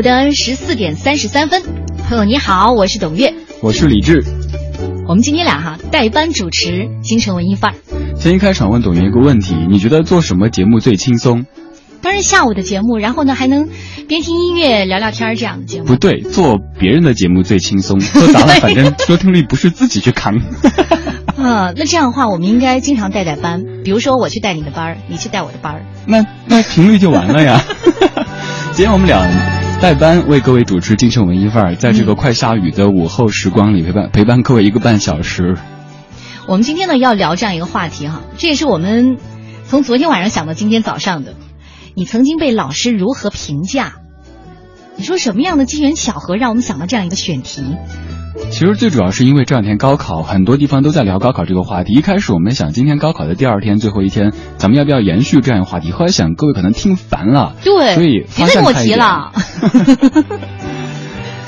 午的十四点三十三分，朋友你好，我是董月，我是李志，我们今天俩哈代班主持《京城文艺范儿》。先一开场问董月一个问题，你觉得做什么节目最轻松？当然下午的节目，然后呢还能边听音乐聊聊天这样的节目。不对，做别人的节目最轻松，做砸了反正收听率不是自己去扛。啊，那这样的话，我们应该经常带带班，比如说我去带你的班儿，你去带我的班儿。那那频率就完了呀。今天我们俩代班为各位主持《精神文艺范儿》，在这个快下雨的午后时光里陪伴陪伴各位一个半小时。我们今天呢要聊这样一个话题哈，这也是我们从昨天晚上想到今天早上的。你曾经被老师如何评价？你说什么样的机缘巧合让我们想到这样一个选题？其实最主要是因为这两天高考，很多地方都在聊高考这个话题。一开始我们想今天高考的第二天最后一天，咱们要不要延续这样一个话题？后来想各位可能听烦了，对，所以别再跟我提了。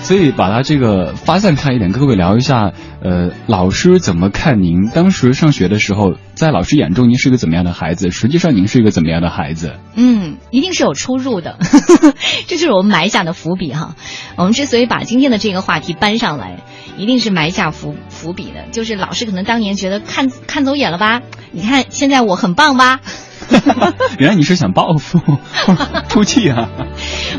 所以把它这个发散开一点，跟各位聊一下，呃，老师怎么看您？当时上学的时候，在老师眼中您是个怎么样的孩子？实际上您是一个怎么样的孩子？嗯，一定是有出入的，这就是我们埋下的伏笔哈。我们之所以把今天的这个话题搬上来，一定是埋下伏伏笔的，就是老师可能当年觉得看看走眼了吧？你看现在我很棒吧？原来你是想报复 出气啊！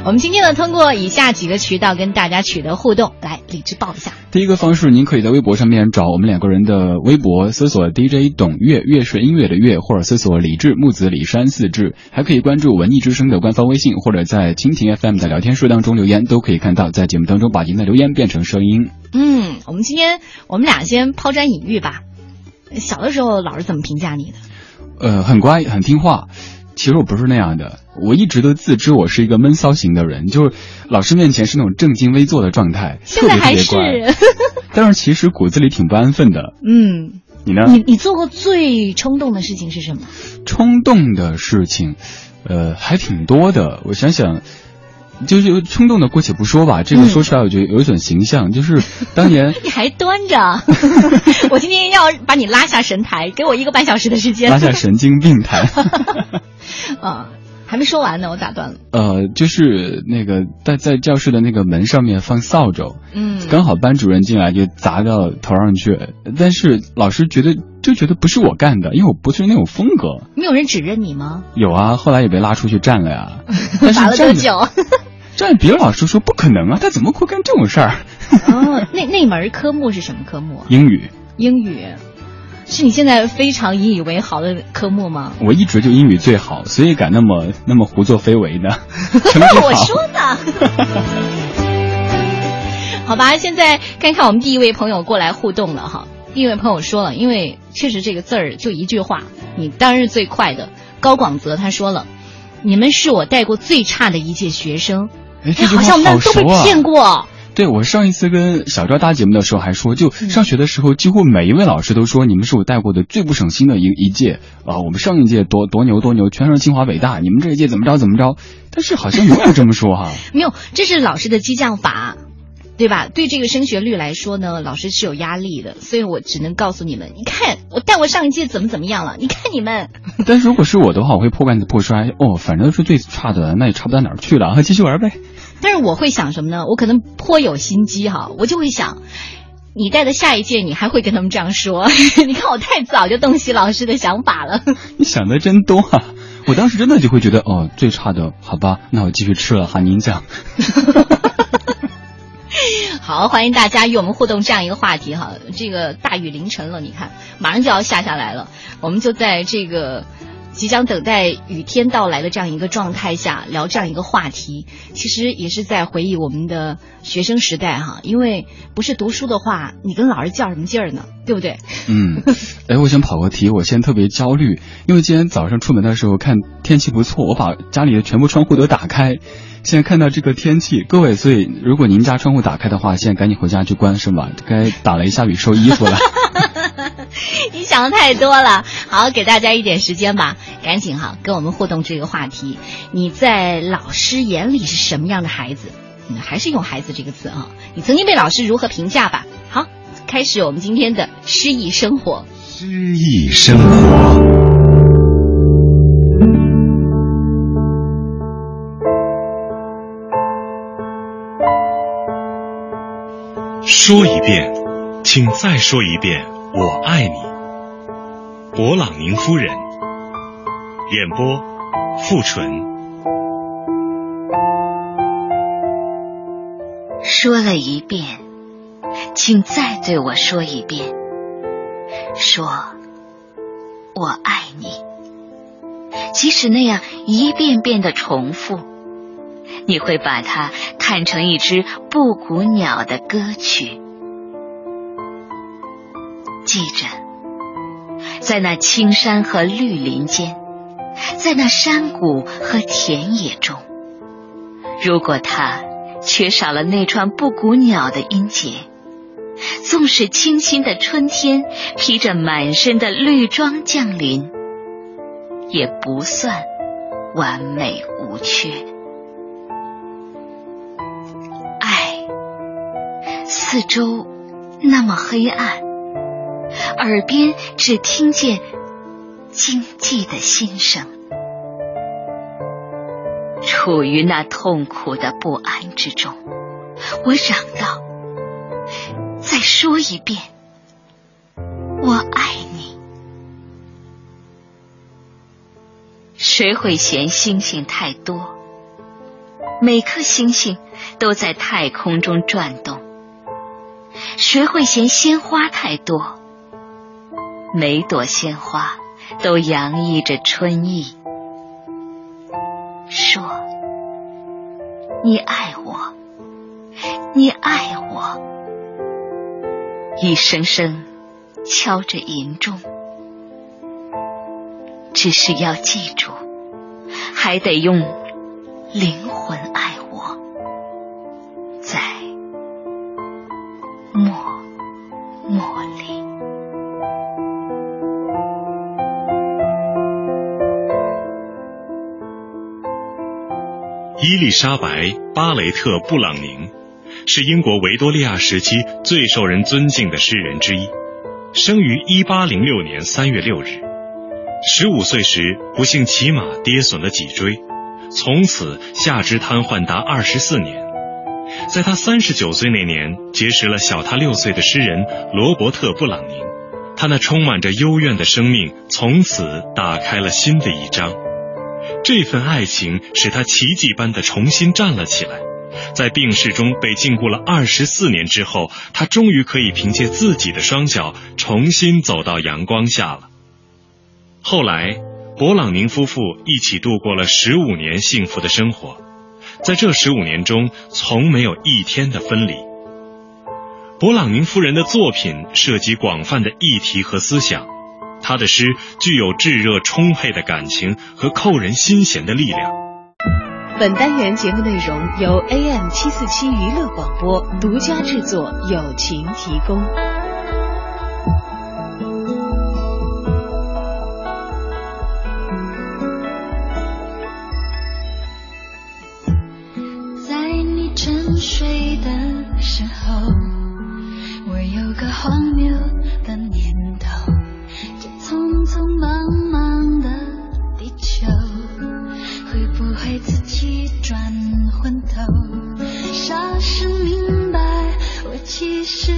我们今天呢，通过以下几个渠道跟大家取得互动，来理智报一下。第一个方式，您可以在微博上面找我们两个人的微博，搜索 DJ 董月，月是音乐的月，或者搜索李志木子李山四志，还可以关注文艺之声的官方微信，或者在蜻蜓 FM 的聊天室当中留言，都可以看到，在节目当中把您的留言变成声音。嗯，我们今天我们俩先抛砖引玉吧。小的时候，老师怎么评价你的？呃，很乖，很听话。其实我不是那样的，我一直都自知我是一个闷骚型的人，就是老师面前是那种正襟危坐的状态，特别特别乖。但是其实骨子里挺不安分的。嗯，你呢？你你做过最冲动的事情是什么？冲动的事情，呃，还挺多的。我想想。就是冲动的，姑且不说吧。这个说出来，我觉得有一种形象。就是 当年你还端着，我今天要把你拉下神台，给我一个半小时的时间。拉下神经病台。啊，还没说完呢，我打断了。呃，就是那个在在教室的那个门上面放扫帚，嗯，刚好班主任进来就砸到头上去，但是老师觉得就觉得不是我干的，因为我不是那种风格。没有人指认你吗？有啊，后来也被拉出去站了呀。罚了多久？站别的老师说不可能啊，他怎么会干这种事儿？哦，那那门科目是什么科目？英语。英语，是你现在非常引以为豪的科目吗？我一直就英语最好，所以敢那么那么胡作非为呢。我说呢。好吧，现在看看我们第一位朋友过来互动了哈。第一位朋友说了，因为确实这个字儿就一句话，你当然是最快的。高广泽他说了，你们是我带过最差的一届学生。哎，这句话好像我们都被骗过。对，我上一次跟小赵搭节目的时候还说，就上学的时候，几乎每一位老师都说你们是我带过的最不省心的一一届啊。我们上一届多多牛多牛，全是清华北大，你们这一届怎么着怎么着？但是好像没有这么说哈。没有，这是老师的激将法，对吧？对这个升学率来说呢，老师是有压力的，所以我只能告诉你们，你看我带我上一届怎么怎么样了？你看你们。但是如果是我的话，我会破罐子破摔哦，反正是最差的，那也差不到哪儿去了，继续玩呗。但是我会想什么呢？我可能颇有心机哈，我就会想，你带的下一届你还会跟他们这样说？你看我太早就洞悉老师的想法了。你想的真多啊！我当时真的就会觉得，哦，最差的，好吧，那我继续吃了哈，您讲。好，欢迎大家与我们互动这样一个话题哈。这个大雨凌晨了，你看马上就要下下来了，我们就在这个即将等待雨天到来的这样一个状态下聊这样一个话题，其实也是在回忆我们的学生时代哈。因为不是读书的话，你跟老师较什么劲儿呢？对不对？嗯，哎，我想跑个题，我现在特别焦虑，因为今天早上出门的时候看天气不错，我把家里的全部窗户都打开。现在看到这个天气，各位，所以如果您家窗户打开的话，现在赶紧回家去关是吧？该打雷下雨收衣服了。你想的太多了，好，给大家一点时间吧，赶紧哈跟我们互动这个话题。你在老师眼里是什么样的孩子？你还是用“孩子”这个词啊？你曾经被老师如何评价吧？好，开始我们今天的诗意生活。诗意生活。说一遍，请再说一遍，我爱你。勃朗宁夫人。演播：付纯。说了一遍，请再对我说一遍，说我爱你。即使那样一遍遍的重复。你会把它看成一只布谷鸟的歌曲。记着，在那青山和绿林间，在那山谷和田野中，如果它缺少了那串布谷鸟的音节，纵使清新的春天披着满身的绿装降临，也不算完美无缺。四周那么黑暗，耳边只听见惊悸的心声。处于那痛苦的不安之中，我嚷道：“再说一遍，我爱你。”谁会嫌星星太多？每颗星星都在太空中转动。谁会嫌鲜花太多？每朵鲜花都洋溢着春意。说，你爱我，你爱我，一声声敲着银钟。只是要记住，还得用灵伊丽莎白·巴雷特·布朗宁是英国维多利亚时期最受人尊敬的诗人之一，生于1806年3月6日。15岁时不幸骑马跌损了脊椎，从此下肢瘫痪达24年。在他39岁那年，结识了小他六岁的诗人罗伯特·布朗宁，他那充满着幽怨的生命从此打开了新的一章。这份爱情使他奇迹般的重新站了起来，在病逝中被禁锢了二十四年之后，他终于可以凭借自己的双脚重新走到阳光下了。后来，勃朗宁夫妇一起度过了十五年幸福的生活，在这十五年中，从没有一天的分离。勃朗宁夫人的作品涉及广泛的议题和思想。他的诗具有炙热充沛的感情和扣人心弦的力量。本单元节目内容由 AM 七四七娱乐广播独家制作，友情提供。在你沉睡的时候，我有个荒谬的念头。匆匆忙忙的地球，会不会自己转昏头？霎时明白，我其实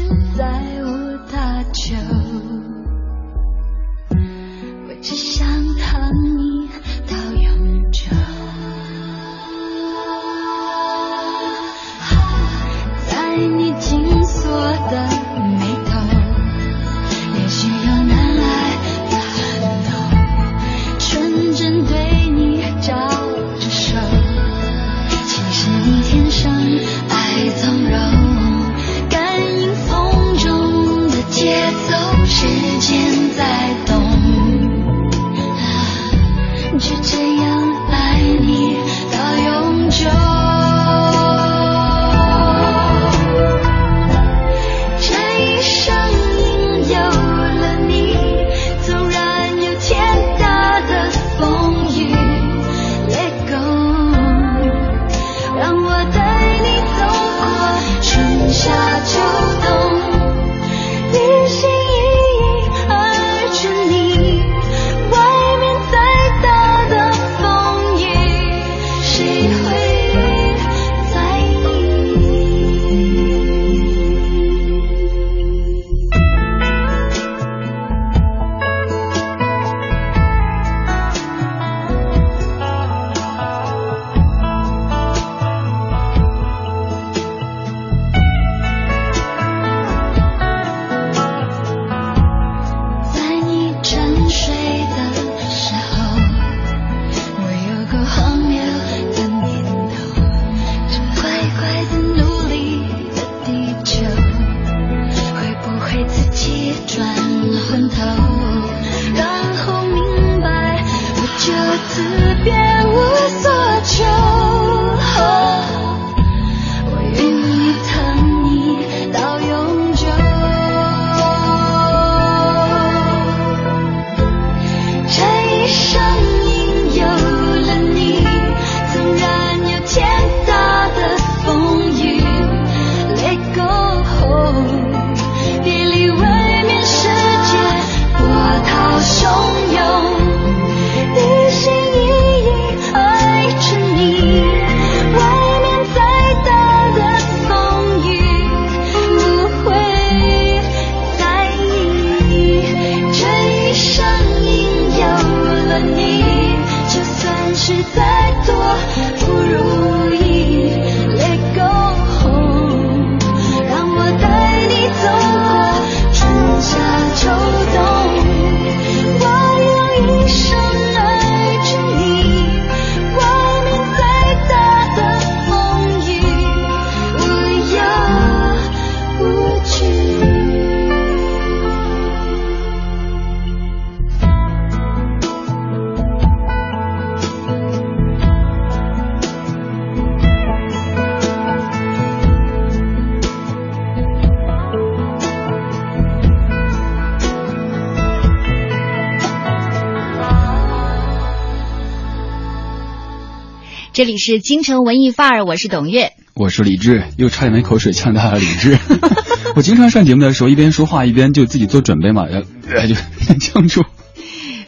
这里是京城文艺范儿，我是董月，我是李志，又差点没口水呛到了李志。我经常上节目的时候，一边说话一边就自己做准备嘛，然后就 呛住。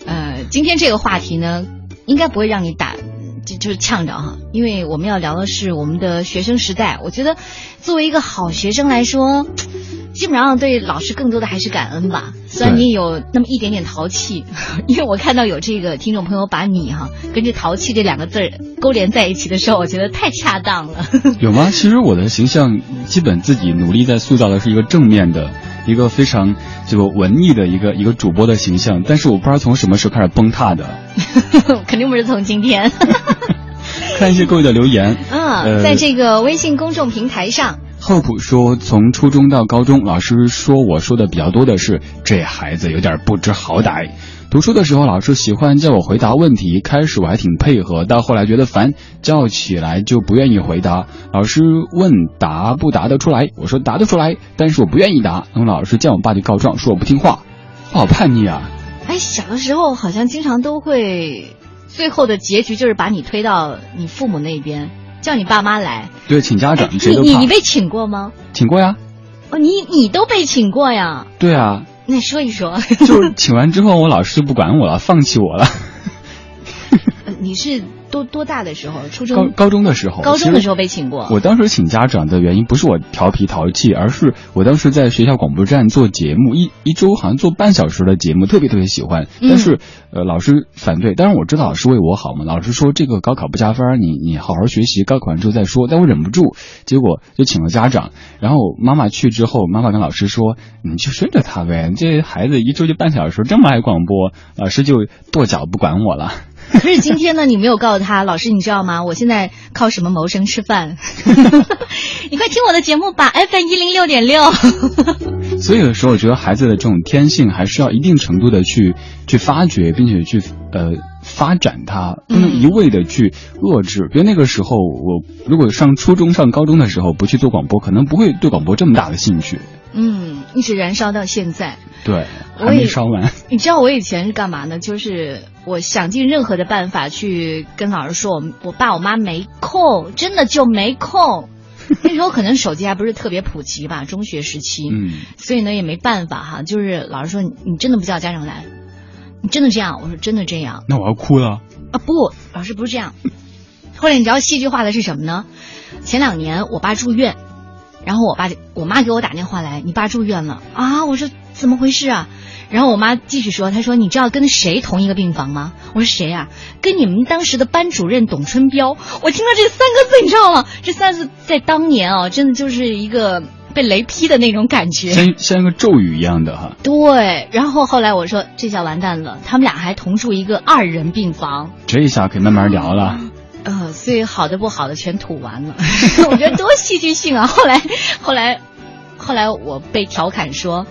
呃，今天这个话题呢，应该不会让你打，就就是呛着哈，因为我们要聊的是我们的学生时代。我觉得，作为一个好学生来说。基本上对老师更多的还是感恩吧，虽然你有那么一点点淘气，因为我看到有这个听众朋友把你哈跟这淘气这两个字儿勾连在一起的时候，我觉得太恰当了。有吗？其实我的形象基本自己努力在塑造的是一个正面的，一个非常这个文艺的一个一个主播的形象，但是我不知道从什么时候开始崩塌的。肯定不是从今天。看一些各位的留言。嗯，在这个微信公众平台上。厚普说，从初中到高中，老师说我说的比较多的是这孩子有点不知好歹。读书的时候，老师喜欢叫我回答问题，开始我还挺配合，到后来觉得烦，叫起来就不愿意回答。老师问答不答得出来，我说答得出来，但是我不愿意答。然后老师见我爸就告状，说我不听话，好叛逆啊！哎，小的时候好像经常都会，最后的结局就是把你推到你父母那边。叫你爸妈来，对，请家长。你你你被请过吗？请过呀。哦，你你都被请过呀？对啊。那说一说。就是请完之后，我老师就不管我了，放弃我了。你是？多多大的时候？初中高高中的时候，高中的时候被请过。我当时请家长的原因不是我调皮淘气，而是我当时在学校广播站做节目，一一周好像做半小时的节目，特别特别喜欢。但是呃，老师反对。当然我知道老师为我好嘛，老师说这个高考不加分，你你好好学习，高考完之后再说。但我忍不住，结果就请了家长。然后妈妈去之后，妈妈跟老师说：“你就顺着他呗，这孩子一周就半小时，这么爱广播。”老师就跺脚不管我了。可是今天呢，你没有告诉他，老师，你知道吗？我现在靠什么谋生吃饭？你快听我的节目吧，FM 一零六点六。所以有时候，我觉得孩子的这种天性还是要一定程度的去去发掘，并且去呃发展它，不能一味的去遏制。比如那个时候，我如果上初中、上高中的时候不去做广播，可能不会对广播这么大的兴趣。嗯，一直燃烧到现在。对，还没烧完。你知道我以前是干嘛呢？就是我想尽任何的办法去跟老师说，我我爸我妈没空，真的就没空。那时候可能手机还不是特别普及吧，中学时期。嗯。所以呢，也没办法哈，就是老师说你真的不叫家长来，你真的这样？我说真的这样。那我要哭了。啊不，老师不是这样。后来你知道戏剧化的是什么呢？前两年我爸住院。然后我爸就我妈给我打电话来，你爸住院了啊！我说怎么回事啊？然后我妈继续说，她说你知道跟谁同一个病房吗？我说谁呀？跟你们当时的班主任董春彪。我听到这三个字，你知道吗？这三个字在当年啊，真的就是一个被雷劈的那种感觉，像像一个咒语一样的哈。对，然后后来我说这下完蛋了，他们俩还同住一个二人病房，这一下可以慢慢聊了。呃，所以好的不好的全吐完了，我觉得多戏剧性啊！后来，后来，后来我被调侃说，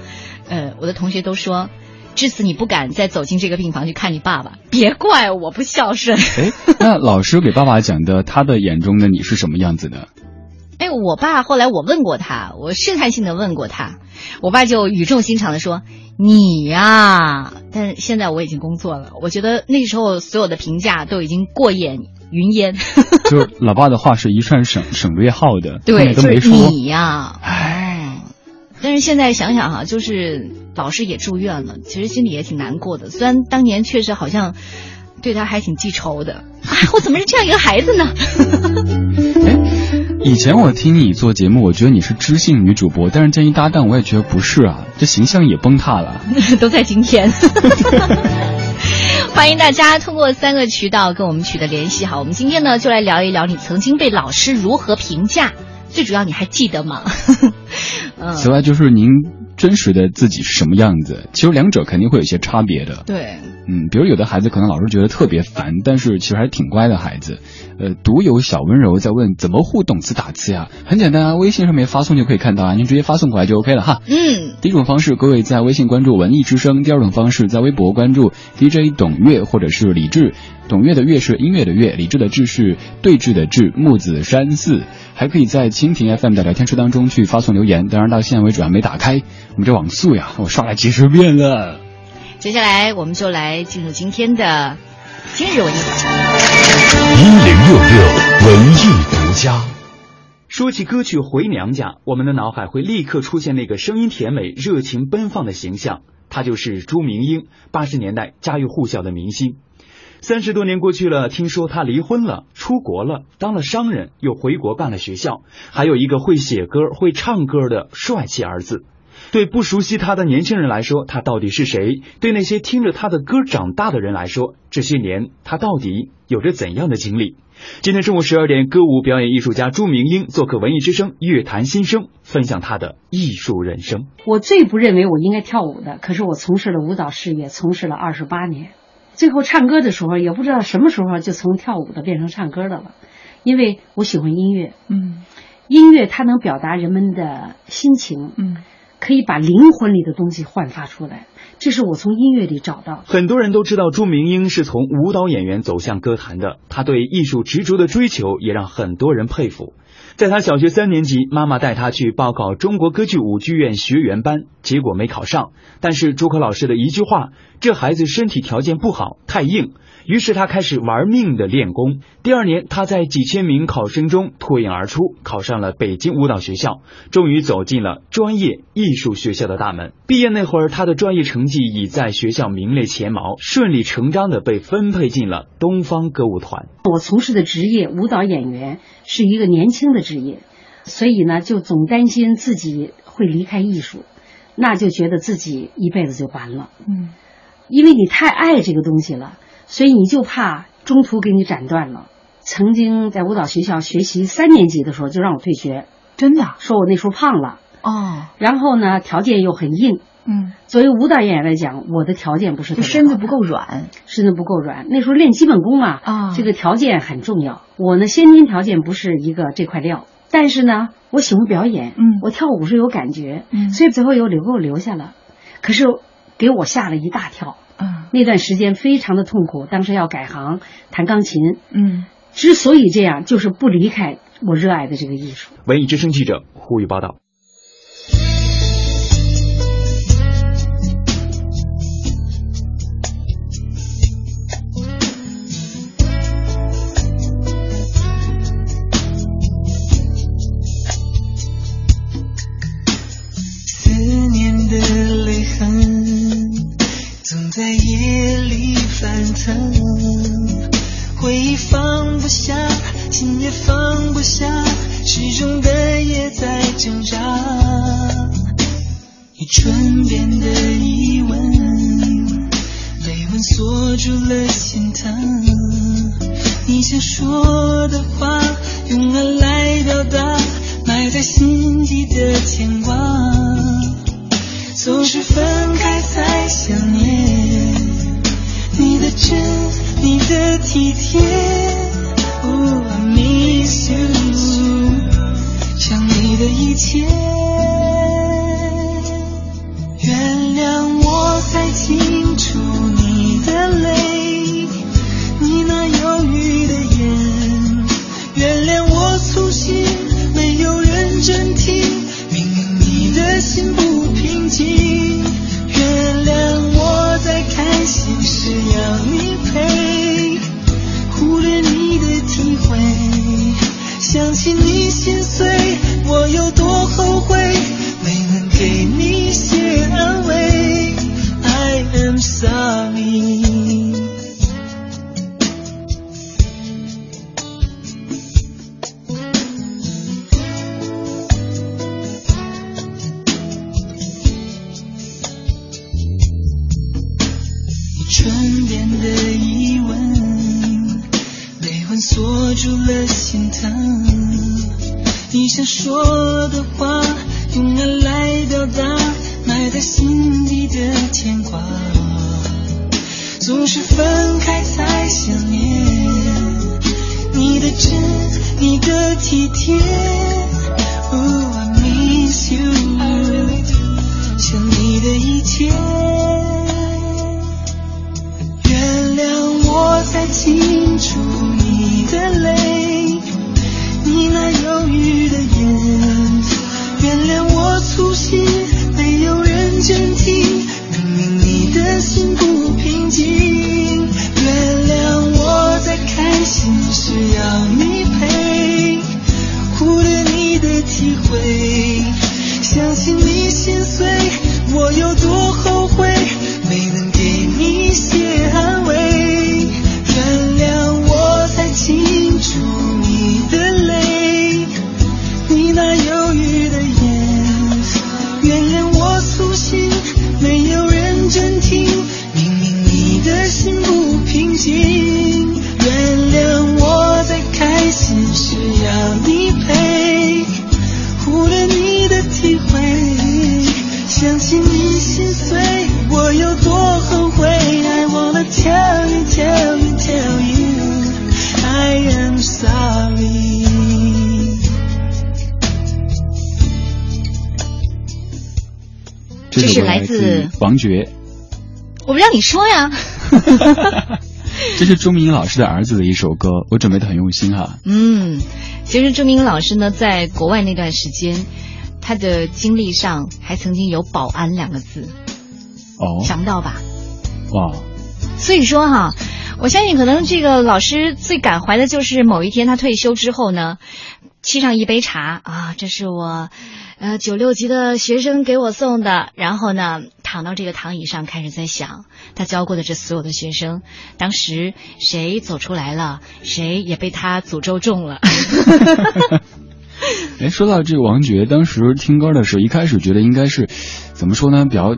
呃，我的同学都说，至此你不敢再走进这个病房去看你爸爸，别怪我不孝顺。哎，那老师给爸爸讲的，他的眼中的你是什么样子的？哎，我爸后来我问过他，我试探性的问过他，我爸就语重心长的说，你呀，但现在我已经工作了，我觉得那时候所有的评价都已经过眼。云烟，就是老爸的话是一串省省略号的，对，都没说。你呀，哎，但是现在想想哈，就是老师也住院了，其实心里也挺难过的。虽然当年确实好像对他还挺记仇的，啊 我怎么是这样一个孩子呢？哎，以前我听你做节目，我觉得你是知性女主播，但是见一搭档，我也觉得不是啊，这形象也崩塌了。都在今天。欢迎大家通过三个渠道跟我们取得联系。好，我们今天呢就来聊一聊你曾经被老师如何评价，最主要你还记得吗？嗯。此外，就是您真实的自己是什么样子？其实两者肯定会有一些差别的。对。嗯，比如有的孩子可能老师觉得特别烦，但是其实还是挺乖的孩子。呃，独有小温柔在问怎么互动词打字呀？很简单啊，微信上面发送就可以看到啊，您直接发送过来就 OK 了哈。嗯。第一种方式，各位在微信关注文艺之声；第二种方式，在微博关注 DJ 董月或者是李志。董月的月是音乐的月，李志的志是对峙的志，木子山寺。还可以在蜻蜓 FM 的聊天室当中去发送留言，当然到现在为止还没打开。我们这网速呀，我刷了几十遍了。接下来我们就来进入今天的今日文艺。一零六六。文艺独家。说起歌曲《回娘家》，我们的脑海会立刻出现那个声音甜美、热情奔放的形象，她就是朱明英，八十年代家喻户晓的明星。三十多年过去了，听说她离婚了，出国了，当了商人，又回国办了学校，还有一个会写歌、会唱歌的帅气儿子。对不熟悉他的年轻人来说，他到底是谁？对那些听着他的歌长大的人来说，这些年他到底有着怎样的经历？今天中午十二点，歌舞表演艺术家朱明英做客文艺之声乐坛新生，分享他的艺术人生。我最不认为我应该跳舞的，可是我从事了舞蹈事业，从事了二十八年。最后唱歌的时候，也不知道什么时候就从跳舞的变成唱歌的了，因为我喜欢音乐。嗯，音乐它能表达人们的心情。嗯。可以把灵魂里的东西焕发出来，这是我从音乐里找到。很多人都知道朱明英是从舞蹈演员走向歌坛的，她对艺术执着的追求也让很多人佩服。在她小学三年级，妈妈带她去报考中国歌剧舞剧院学员班，结果没考上。但是朱可老师的一句话：“这孩子身体条件不好，太硬。”于是他开始玩命的练功。第二年，他在几千名考生中脱颖而出，考上了北京舞蹈学校，终于走进了专业艺术学校的大门。毕业那会儿，他的专业成绩已在学校名列前茅，顺理成章的被分配进了东方歌舞团。我从事的职业舞蹈演员是一个年轻的职业，所以呢，就总担心自己会离开艺术，那就觉得自己一辈子就完了。嗯，因为你太爱这个东西了。所以你就怕中途给你斩断了。曾经在舞蹈学校学习三年级的时候，就让我退学，真的，说我那时候胖了哦。然后呢，条件又很硬，嗯。作为舞蹈演员来讲，我的条件不是身子不够软，身子不够软。那时候练基本功嘛，啊，这个条件很重要。我呢，先天条件不是一个这块料，但是呢，我喜欢表演，嗯，我跳舞是有感觉，嗯，所以最后又留给我留下了。可是给我吓了一大跳。嗯，那段时间非常的痛苦，当时要改行弹钢琴。嗯，之所以这样，就是不离开我热爱的这个艺术。文艺之声记者呼吁报道。回忆放不下，心也放不下，始终的也在挣扎。你唇边的疑问，泪吻锁住了心疼。你想说的话，用爱来表达，埋在心底的牵挂，总是分开才想念。着你的体贴，I miss you，想你的一切。王珏，我不让你说呀。这是朱明老师的儿子的一首歌，我准备的很用心哈。嗯，其实朱明老师呢，在国外那段时间，他的经历上还曾经有“保安”两个字，哦，想不到吧？哇，所以说哈，我相信可能这个老师最感怀的就是某一天他退休之后呢，沏上一杯茶啊，这是我呃九六级的学生给我送的，然后呢躺到这个躺椅上开始在想他教过的这所有的学生，当时谁走出来了，谁也被他诅咒中了。哎，说到这个王珏，当时听歌的时候，一开始觉得应该是怎么说呢，比较，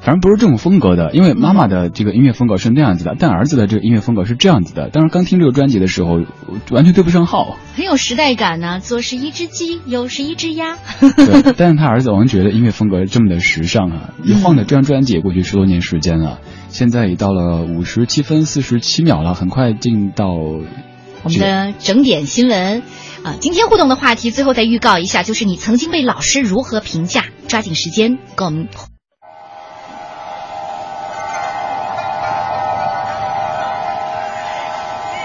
反正不是这种风格的，因为妈妈的这个音乐风格是那样子的，但儿子的这个音乐风格是这样子的。当时刚听这个专辑的时候，完全对不上号。很有时代感呢、左是一只鸡，右是一只鸭。对，但是他儿子王觉得音乐风格这么的时尚啊，一晃的这张专辑也过去十多年时间了，现在已到了五十七分四十七秒了，很快进到我们的整点新闻啊，今天互动的话题最后再预告一下，就是你曾经被老师如何评价？抓紧时间跟我们。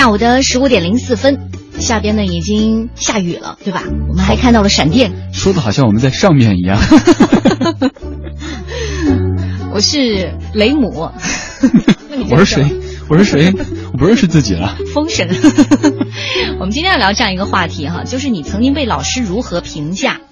下午的十五点零四分，下边呢已经下雨了，对吧？我们还看到了闪电。说的好像我们在上面一样。我是雷姆，我是谁？我是谁？我不认识自己了。封神。我们今天要聊这样一个话题哈，就是你曾经被老师如何评价？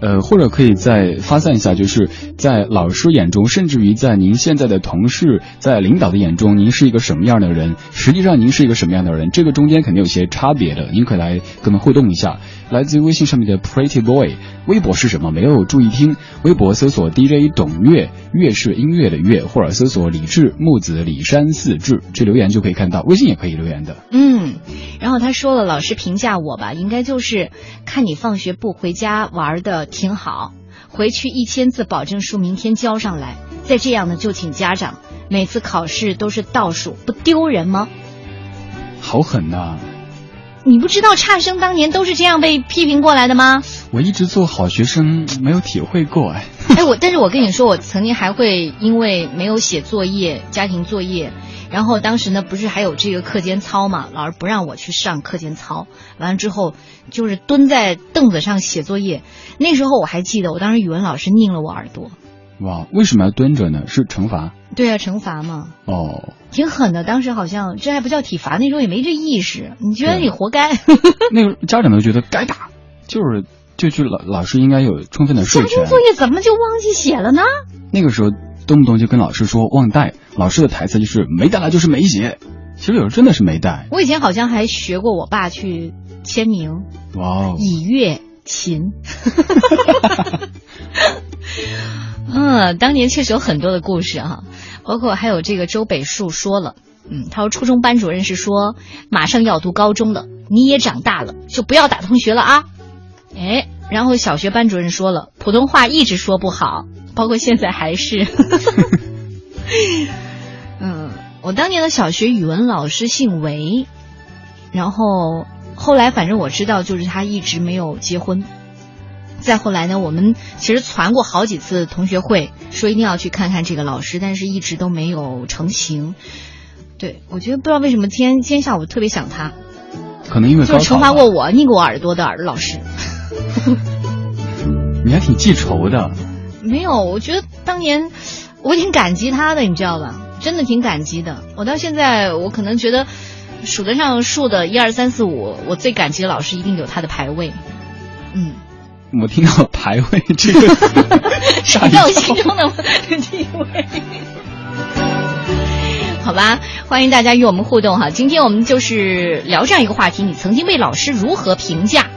呃，或者可以再发散一下，就是在老师眼中，甚至于在您现在的同事、在领导的眼中，您是一个什么样的人？实际上您是一个什么样的人？这个中间肯定有些差别的，您可以来跟我们互动一下。来自于微信上面的 Pretty Boy，微博是什么？没有注意听，微博搜索 DJ 董月，月是音乐的月，或者搜索李志木子李山四志，去留言就可以看到。微信也可以留言的。嗯，然后他说了，老师评价我吧，应该就是看你放学不回家玩的挺好，回去一千字保证书明天交上来，再这样呢就请家长，每次考试都是倒数，不丢人吗？好狠呐、你不知道差生当年都是这样被批评过来的吗？我一直做好学生，没有体会过哎。哎，我但是我跟你说，我曾经还会因为没有写作业，家庭作业，然后当时呢不是还有这个课间操嘛，老师不让我去上课间操，完了之后就是蹲在凳子上写作业。那时候我还记得，我当时语文老师拧了我耳朵。哇，为什么要蹲着呢？是惩罚？对啊，惩罚嘛，哦，挺狠的。当时好像这还不叫体罚，那时候也没这意识，你觉得你活该？那个家长都觉得该打，就是就就老老师应该有充分的授权。家庭作业怎么就忘记写了呢？那个时候动不动就跟老师说忘带，老师的台词就是没带来就是没写。其实有时候真的是没带。我以前好像还学过我爸去签名，哇哦，以乐琴。嗯，当年确实有很多的故事哈、包括还有这个周北树说了，嗯，他说初中班主任是说马上要读高中了，你也长大了，就不要打同学了啊。哎，然后小学班主任说了，普通话一直说不好，包括现在还是。嗯，我当年的小学语文老师姓韦，然后后来反正我知道，就是他一直没有结婚。再后来呢，我们其实传过好几次同学会，说一定要去看看这个老师，但是一直都没有成型。对，我觉得不知道为什么今天今天下午特别想他，可能因为就是惩罚过我拧过我耳朵的耳老师。你还挺记仇的。没有，我觉得当年我挺感激他的，你知道吧？真的挺感激的。我到现在，我可能觉得数得上数的一二三四五，我最感激的老师一定有他的排位。嗯。我听到排位这个，在我心中的地位。好吧，欢迎大家与我们互动哈。今天我们就是聊这样一个话题：你曾经被老师如何评价？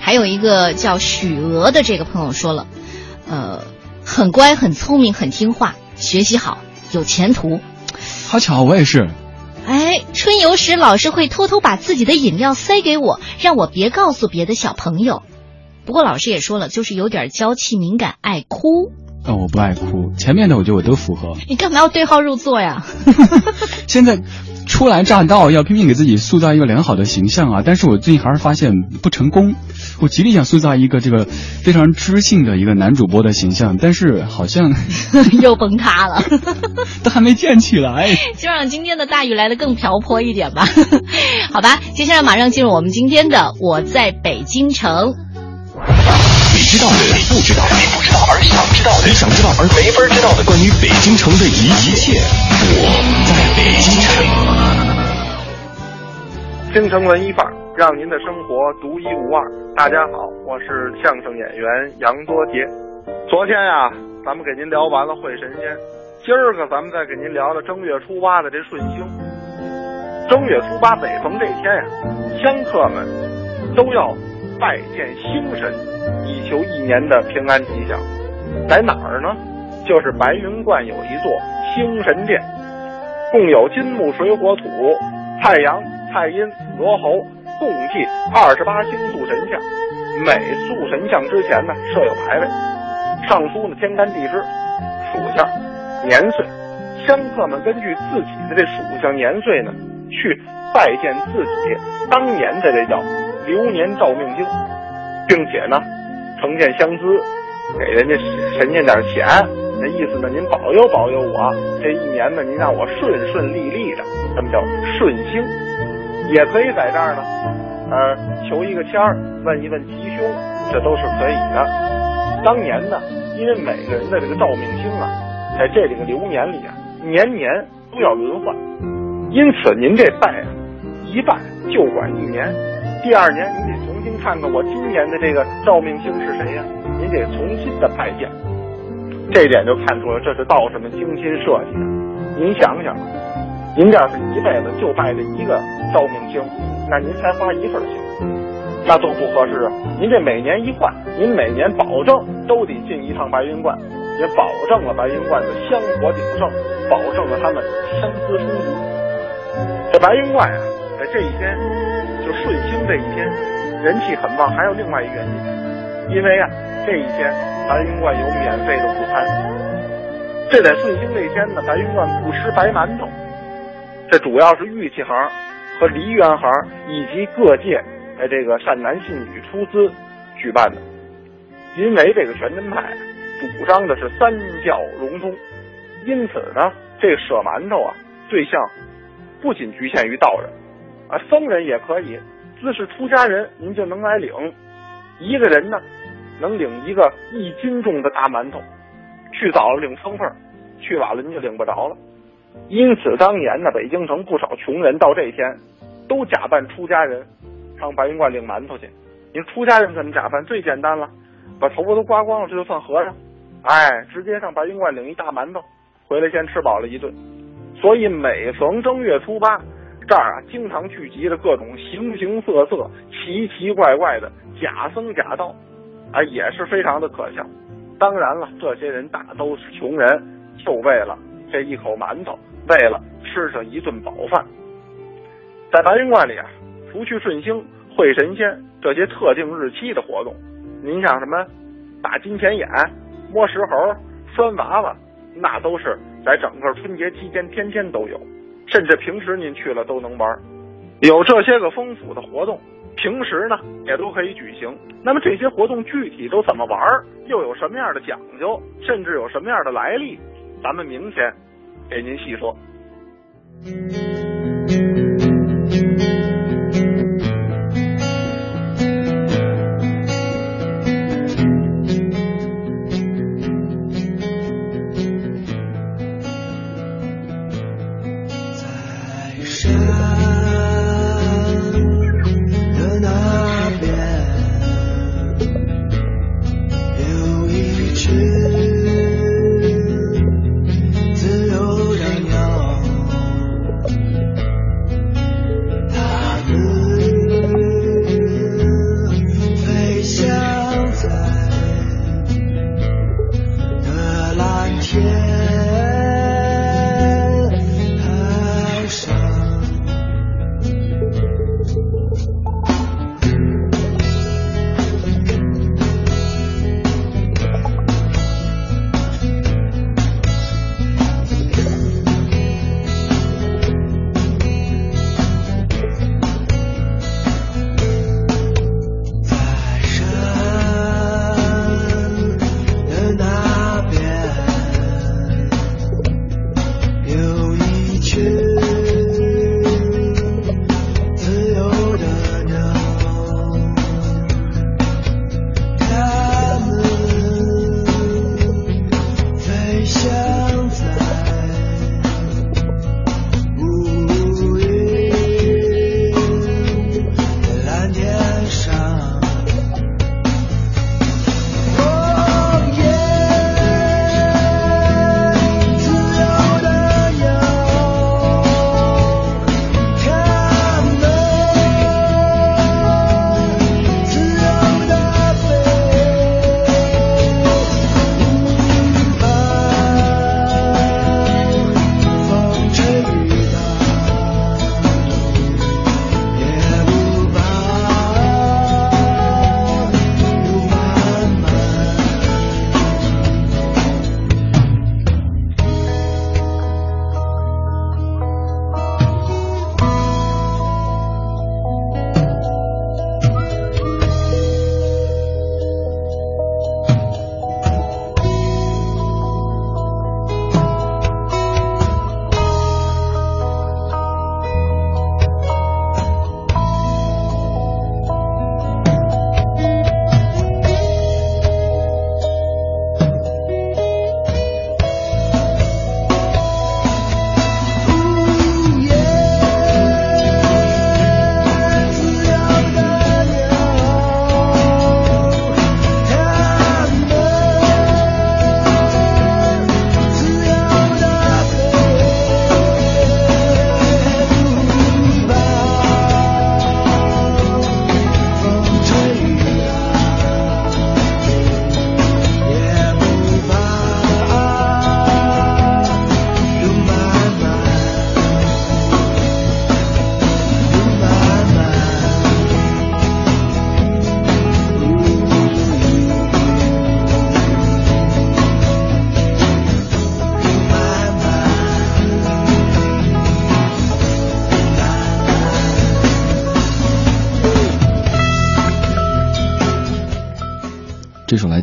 还有一个叫许娥的这个朋友说了，呃，很乖、很聪明、很听话，学习好，有前途。好巧，我也是。哎，春游时老师会偷偷把自己的饮料塞给我，让我别告诉别的小朋友。不过老师也说了，就是有点娇气、敏感、爱哭。哦，我不爱哭。前面的我觉得我都符合。你干嘛要对号入座呀？现在初来乍到，要拼命给自己塑造一个良好的形象啊！但是我最近还是发现不成功。我极力想塑造一个这个非常知性的一个男主播的形象，但是好像 又崩塌了，都还没建起来。就让今天的大雨来的更瓢泼一点吧。好吧，接下来马上进入我们今天的《我在北京城》。你知道的，你不知道的，你不知道而想知道的，你想知道而没法知道的，关于北京城的一一切，我在北京城。京城文艺范儿，让您的生活独一无二。大家好，我是相声演员杨多杰。昨天呀，咱们给您聊完了会神仙，今儿个咱们再给您聊聊正月初八的这顺星。正月初八每逢这天呀，香客们都要拜见星神，以求一年的平安吉祥。在哪儿呢？就是白云观有一座星神殿，共有金木水火土、太阳。太阴、罗侯共计二十八星宿神像，每宿神像之前呢设有牌位，上书呢天干地支、属相、年岁。香客们根据自己的这属相年岁呢，去拜见自己当年的这叫流年照命经，并且呢呈现香资，给人家神仙点钱，那意思呢，您保佑保佑我这一年呢，您让我顺顺利利的，什么叫顺星？也可以在这儿呢，呃，求一个签儿，问一问吉凶，这都是可以的。当年呢，因为每个人的这个照命星啊，在这里个流年里啊，年年都要轮换，因此您这拜啊，一拜就管一年，第二年你得重新看看我今年的这个照命星是谁呀，您得重新的拜见。这点就看出了这是道士们精心设计的。您想想。您这要是一辈子就拜这一个照命星，那您才花一份星，那多不合适啊！您这每年一换，您每年保证都得进一趟白云观，也保证了白云观的香火鼎盛，保证了他们香资充足。这白云观啊，在这一天就顺兴这一天，人气很旺。还有另外一个原因，因为啊，这一天白云观有免费的午餐。这在顺兴这天呢，白云观不吃白馒头。这主要是玉器行和梨园行以及各界的这个善男信女出资举办的，因为这个全真派主张的是三教融通，因此呢，这舍馒头啊，对象不仅局限于道人，啊，僧人也可以，自是出家人您就能来领，一个人呢能领一个一斤重的大馒头，去早了领风份去晚了您就领不着了。因此，当年呢，北京城不少穷人到这天，都假扮出家人，上白云观领馒头去。你说出家人怎么假扮？最简单了，把头发都刮光了，这就算和尚。哎，直接上白云观领一大馒头，回来先吃饱了一顿。所以每逢正月初八，这儿啊经常聚集着各种形形色色、奇奇怪怪的假僧假道，啊，也是非常的可笑。当然了，这些人大都是穷人，就为了。这一口馒头，为了吃上一顿饱饭，在白云观里啊，除去顺兴会神仙这些特定日期的活动，您像什么打金钱眼、摸石猴、拴娃娃，那都是在整个春节期间天天都有，甚至平时您去了都能玩。有这些个丰富的活动，平时呢也都可以举行。那么这些活动具体都怎么玩，又有什么样的讲究，甚至有什么样的来历？咱们明天给您细说。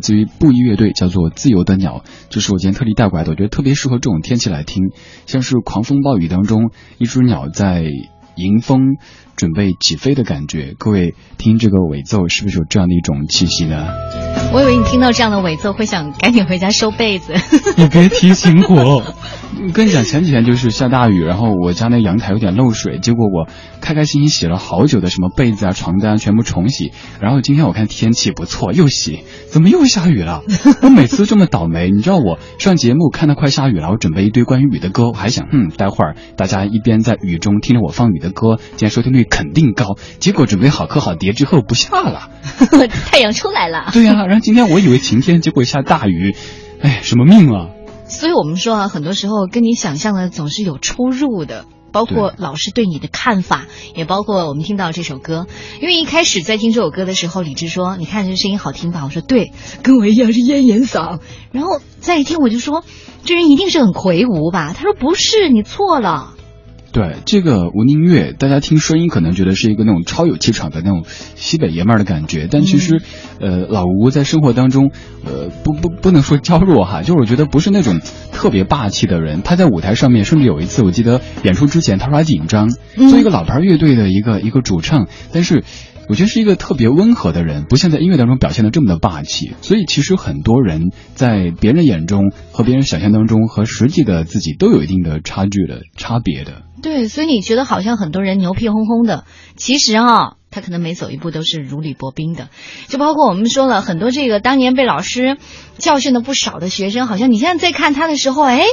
至于布衣乐队，叫做《自由的鸟》，这是我今天特地带过来的，我觉得特别适合这种天气来听，像是狂风暴雨当中，一只鸟在迎风准备起飞的感觉。各位听这个尾奏，是不是有这样的一种气息呢？我以为你听到这样的尾奏会想赶紧回家收被子。你别提醒我。我 跟你讲，前几天就是下大雨，然后我家那阳台有点漏水，结果我开开心心洗了好久的什么被子啊、床单全部重洗，然后今天我看天气不错，又洗，怎么又下雨了？我每次这么倒霉，你知道我上节目看到快下雨了，我准备一堆关于雨的歌，我还想，嗯，待会儿大家一边在雨中听着我放雨的歌，今天收听率肯定高。结果准备好课好碟之后不下了，太阳出来了。对呀，然后今天我以为晴天，结果下大雨，哎，什么命啊！所以我们说啊，很多时候跟你想象的总是有出入的，包括老师对你的看法，也包括我们听到这首歌。因为一开始在听这首歌的时候，李志说：“你看这声音好听吧？”我说：“对，跟我一样是咽炎嗓。”然后再一听，我就说：“这人一定是很魁梧吧？”他说：“不是，你错了。”对这个吴宁月，大家听声音可能觉得是一个那种超有气场的那种西北爷们儿的感觉，但其实，呃，老吴在生活当中，呃，不不不能说娇弱哈，就是我觉得不是那种特别霸气的人。他在舞台上面，甚至有一次我记得演出之前，他说他紧张，做一个老牌乐队的一个一个主唱，但是。我觉得是一个特别温和的人，不像在音乐当中表现的这么的霸气。所以其实很多人在别人眼中和别人想象当中和实际的自己都有一定的差距的差别的。对，所以你觉得好像很多人牛皮哄哄的，其实啊，他可能每走一步都是如履薄冰的。就包括我们说了很多这个当年被老师教训的不少的学生，好像你现在在看他的时候，哎，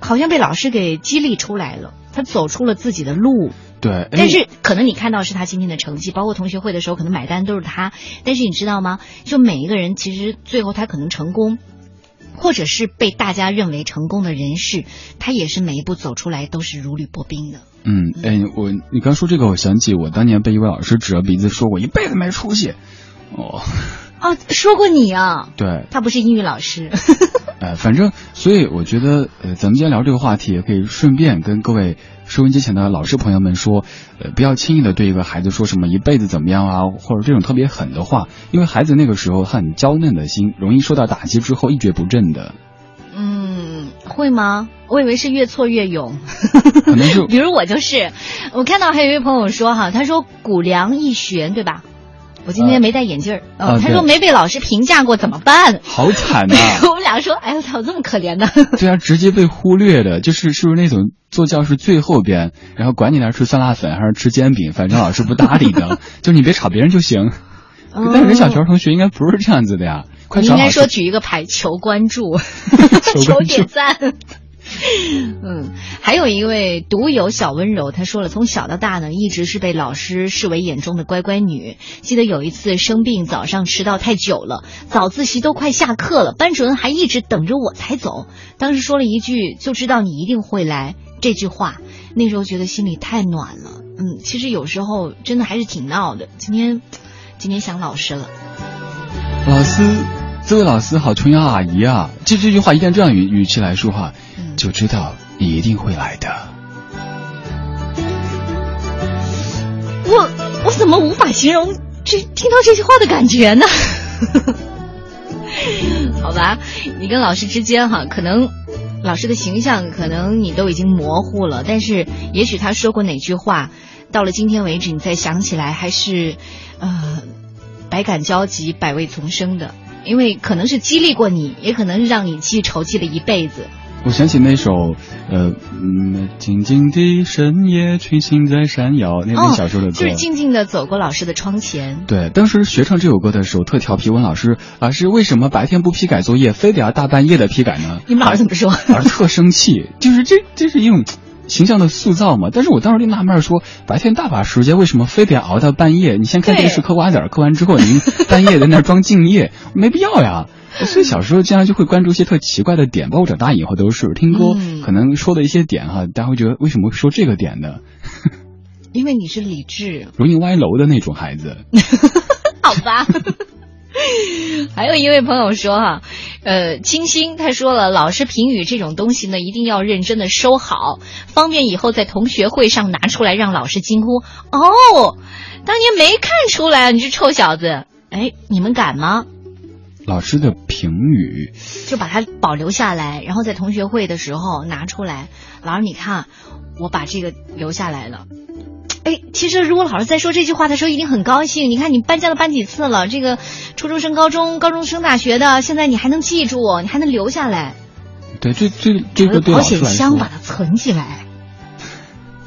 好像被老师给激励出来了，他走出了自己的路。对，但是可能你看到是他今天的成绩，包括同学会的时候，可能买单都是他。但是你知道吗？就每一个人，其实最后他可能成功，或者是被大家认为成功的人士，他也是每一步走出来都是如履薄冰的。嗯，哎，我你刚说这个，我想起我当年被一位老师指着鼻子说我一辈子没出息。哦，哦，说过你啊？对，他不是英语老师。哎，反正，所以我觉得，呃，咱们今天聊这个话题，也可以顺便跟各位收音机前的老师朋友们说，呃，不要轻易的对一个孩子说什么一辈子怎么样啊，或者这种特别狠的话，因为孩子那个时候很娇嫩的心，容易受到打击之后一蹶不振的。嗯，会吗？我以为是越挫越勇。可能就，比如我就是，我看到还有一位朋友说哈，他说谷梁一悬，对吧？我今天没戴眼镜儿，他说没被老师评价过怎么办？好惨呐！我们俩说，哎呀，咋这么可怜呢？对啊，直接被忽略的，就是是不是那种坐教室最后边，然后管你那吃酸辣粉还是吃煎饼，反正老师不搭理的，就你别吵别人就行。但是任小乔同学应该不是这样子的呀，快应该说举一个牌 求关注，求点赞。嗯，还有一位独有小温柔，他说了，从小到大呢，一直是被老师视为眼中的乖乖女。记得有一次生病，早上迟到太久了，早自习都快下课了，班主任还一直等着我才走。当时说了一句“就知道你一定会来”这句话，那时候觉得心里太暖了。嗯，其实有时候真的还是挺闹的。今天，今天想老师了，老师，这位老师好，琼瑶阿姨啊，这这句话一定要这样语语气来说哈。就知道你一定会来的。我我怎么无法形容这听到这句话的感觉呢？好吧，你跟老师之间哈，可能老师的形象可能你都已经模糊了，但是也许他说过哪句话，到了今天为止，你再想起来还是呃百感交集、百味丛生的，因为可能是激励过你，也可能让你记仇记了一辈子。我想起那首，呃，嗯，静静的深夜，群星在闪耀，那本小时候的歌，就是静静的走过老师的窗前。对，当时学唱这首歌的时候，特调皮，问老师，老师为什么白天不批改作业，非得要大半夜的批改呢？你们老师怎么说？老师特生气，就是这，这是一种形象的塑造嘛。但是我当时就纳闷说，白天大把时间，为什么非得要熬到半夜？你先看电视嗑瓜子儿，嗑完之后您 半夜在那装敬业，没必要呀。所以小时候经常就会关注一些特奇怪的点，包括长大以后都是听歌，可能说的一些点哈，大家会觉得为什么会说这个点呢？因为你是理智，容易歪楼的那种孩子。好吧。还有一位朋友说哈，呃，清新他说了，老师评语这种东西呢，一定要认真的收好，方便以后在同学会上拿出来让老师惊呼。哦，当年没看出来啊，你这臭小子！哎，你们敢吗？老师的评语，就把它保留下来，然后在同学会的时候拿出来。老师，你看，我把这个留下来了。哎，其实如果老师在说这句话的时候，一定很高兴。你看，你搬家了搬几次了？这个初中升高中，高中升大学的，现在你还能记住，你还能留下来。对，这这这个对保险箱把它存起来。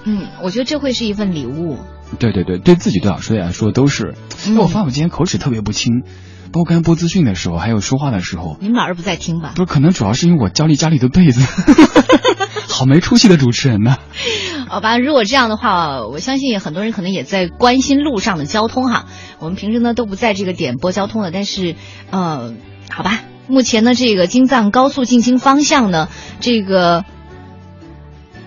嗯，我觉得这会是一份礼物。对对对，对自己对老师来说都是。那我发现我今天口齿特别不清，包括刚才播资讯的时候，还有说话的时候。你们老师不在听吧？不是，可能主要是因为我焦虑家里的被子。好没出息的主持人呢。好吧，如果这样的话，我相信很多人可能也在关心路上的交通哈。我们平时呢都不在这个点播交通了，但是呃，好吧，目前呢这个京藏高速进京方向呢这个。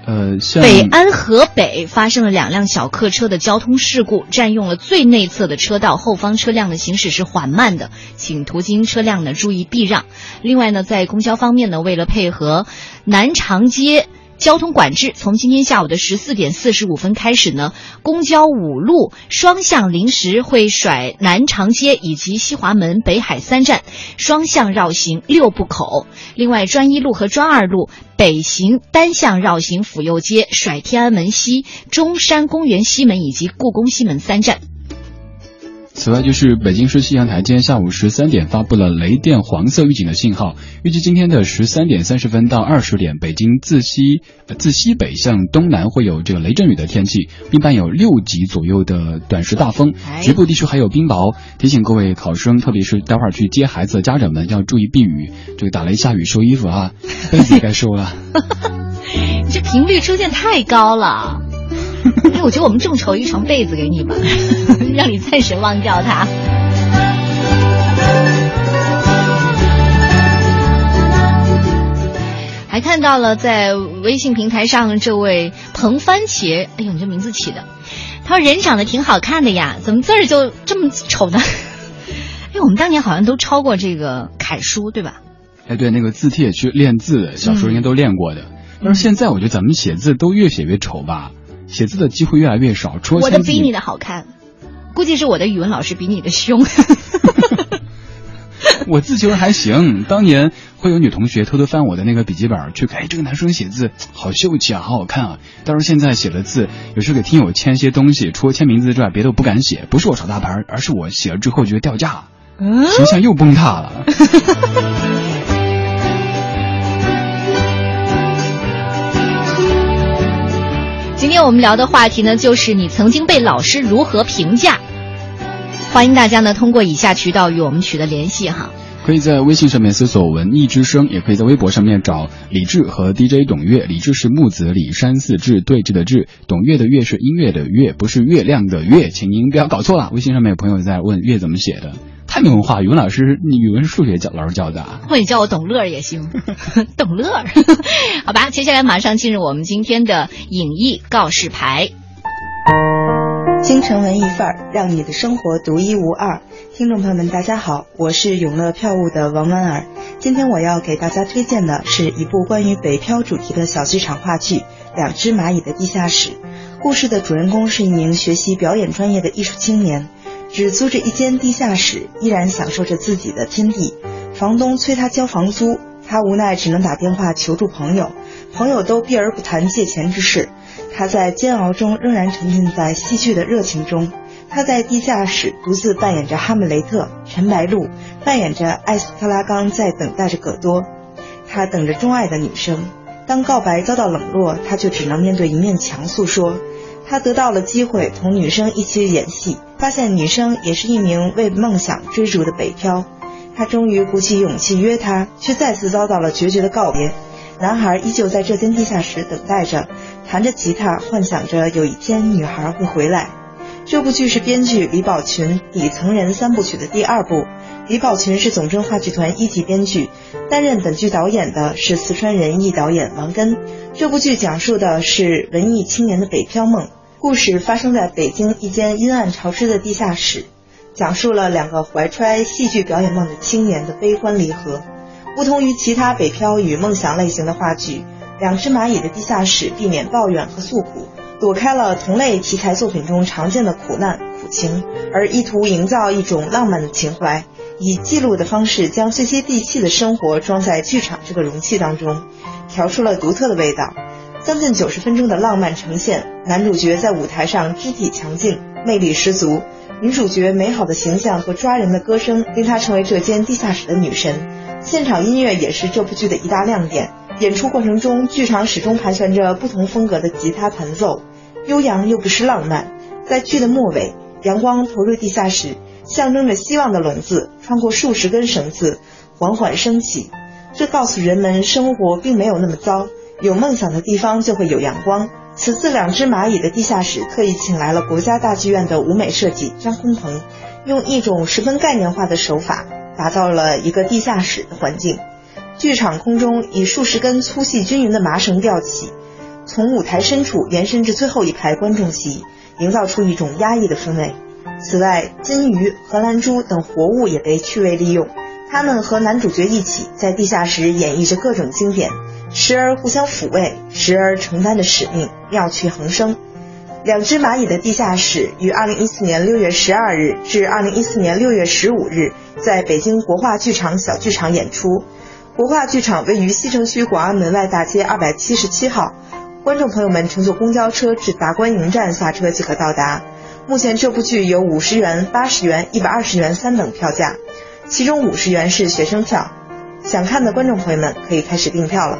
呃，北安河北发生了两辆小客车的交通事故，占用了最内侧的车道，后方车辆的行驶是缓慢的，请途经车辆呢注意避让。另外呢，在公交方面呢，为了配合南长街。交通管制从今天下午的十四点四十五分开始呢，公交五路双向临时会甩南长街以及西华门、北海三站，双向绕行六部口。另外，专一路和专二路北行单向绕行府右街、甩天安门西、中山公园西门以及故宫西门三站。此外，就是北京市气象台今天下午十三点发布了雷电黄色预警的信号，预计今天的十三点三十分到二十点，北京自西自西北向东南会有这个雷阵雨的天气，并伴有六级左右的短时大风，局部地区还有冰雹。提醒各位考生，特别是待会儿去接孩子的家长们要注意避雨，这个打雷下雨收衣服啊，被子该收了。你 这频率出现太高了。哎，我觉得我们众筹一床被子给你吧，让你暂时忘掉他。还看到了在微信平台上这位彭番茄，哎呦，你这名字起的，他说人长得挺好看的呀，怎么字儿就这么丑呢？哎，我们当年好像都抄过这个楷书，对吧？哎，对，那个字帖去练字的，小时候应该都练过的。但是现在我觉得咱们写字都越写越丑吧。写字的机会越来越少，我的比你的好看，估计是我的语文老师比你的凶。我字其实还行，当年会有女同学偷偷翻我的那个笔记本去看，哎，这个男生写字好秀气啊，好好看啊。但是现在写了字，有时候给听友签些东西，除了签名字之外，别的我不敢写。不是我耍大牌，而是我写了之后觉得掉价，形象又崩塌了。今天我们聊的话题呢，就是你曾经被老师如何评价？欢迎大家呢通过以下渠道与我们取得联系哈。可以在微信上面搜索“文艺之声”，也可以在微博上面找李志和 DJ 董月。李志是木子李山四志对峙的志，董月的月是音乐的月，不是月亮的月，请您不要搞错了。微信上面有朋友在问月怎么写的。太没文化，语文老师，你语文、数学教老师教的啊？或者叫我董乐也行，董乐，好吧。接下来马上进入我们今天的影艺告示牌。京城文艺范儿，让你的生活独一无二。听众朋友们，大家好，我是永乐票务的王婉儿。今天我要给大家推荐的是一部关于北漂主题的小剧场话剧《两只蚂蚁的地下室》。故事的主人公是一名学习表演专业的艺术青年。只租着一间地下室，依然享受着自己的天地。房东催他交房租，他无奈只能打电话求助朋友，朋友都避而不谈借钱之事。他在煎熬中仍然沉浸在戏剧的热情中。他在地下室独自扮演着哈姆雷特，陈白露扮演着艾斯特拉冈，在等待着葛多。他等着钟爱的女生，当告白遭到冷落，他就只能面对一面墙诉说。他得到了机会同女生一起演戏，发现女生也是一名为梦想追逐的北漂。他终于鼓起勇气约她，却再次遭到了决绝的告别。男孩依旧在这间地下室等待着，弹着吉他，幻想着有一天女孩会回来。这部剧是编剧李宝群《底层人》三部曲的第二部。李宝群是总政话剧团一级编剧，担任本剧导演的是四川人艺导演王根。这部剧讲述的是文艺青年的北漂梦，故事发生在北京一间阴暗潮湿的地下室，讲述了两个怀揣戏剧表演梦的青年的悲欢离合。不同于其他北漂与梦想类型的话剧，《两只蚂蚁的地下室》避免抱怨和诉苦，躲开了同类题材作品中常见的苦难苦情，而意图营造一种浪漫的情怀。以记录的方式将最接地气的生活装在剧场这个容器当中，调出了独特的味道。将近九十分钟的浪漫呈现，男主角在舞台上肢体强劲，魅力十足；女主角美好的形象和抓人的歌声，令她成为这间地下室的女神。现场音乐也是这部剧的一大亮点。演出过程中，剧场始终盘旋着不同风格的吉他弹奏，悠扬又不失浪漫。在剧的末尾，阳光投入地下室，象征着希望的笼子穿过数十根绳子，缓缓升起。这告诉人们，生活并没有那么糟。有梦想的地方就会有阳光。此次两只蚂蚁的地下室特意请来了国家大剧院的舞美设计张坤鹏，用一种十分概念化的手法打造了一个地下室的环境。剧场空中以数十根粗细均匀的麻绳吊起，从舞台深处延伸至最后一排观众席，营造出一种压抑的氛围。此外，金鱼、荷兰猪等活物也被趣味利用，它们和男主角一起在地下室演绎着各种经典。时而互相抚慰，时而承担着使命，妙趣横生。两只蚂蚁的地下室于二零一四年六月十二日至二零一四年六月十五日在北京国画剧场小剧场演出。国画剧场位于西城区广安门外大街二百七十七号，观众朋友们乘坐公交车至达官营站下车即可到达。目前这部剧有五十元、八十元、一百二十元三等票价，其中五十元是学生票。想看的观众朋友们可以开始订票了。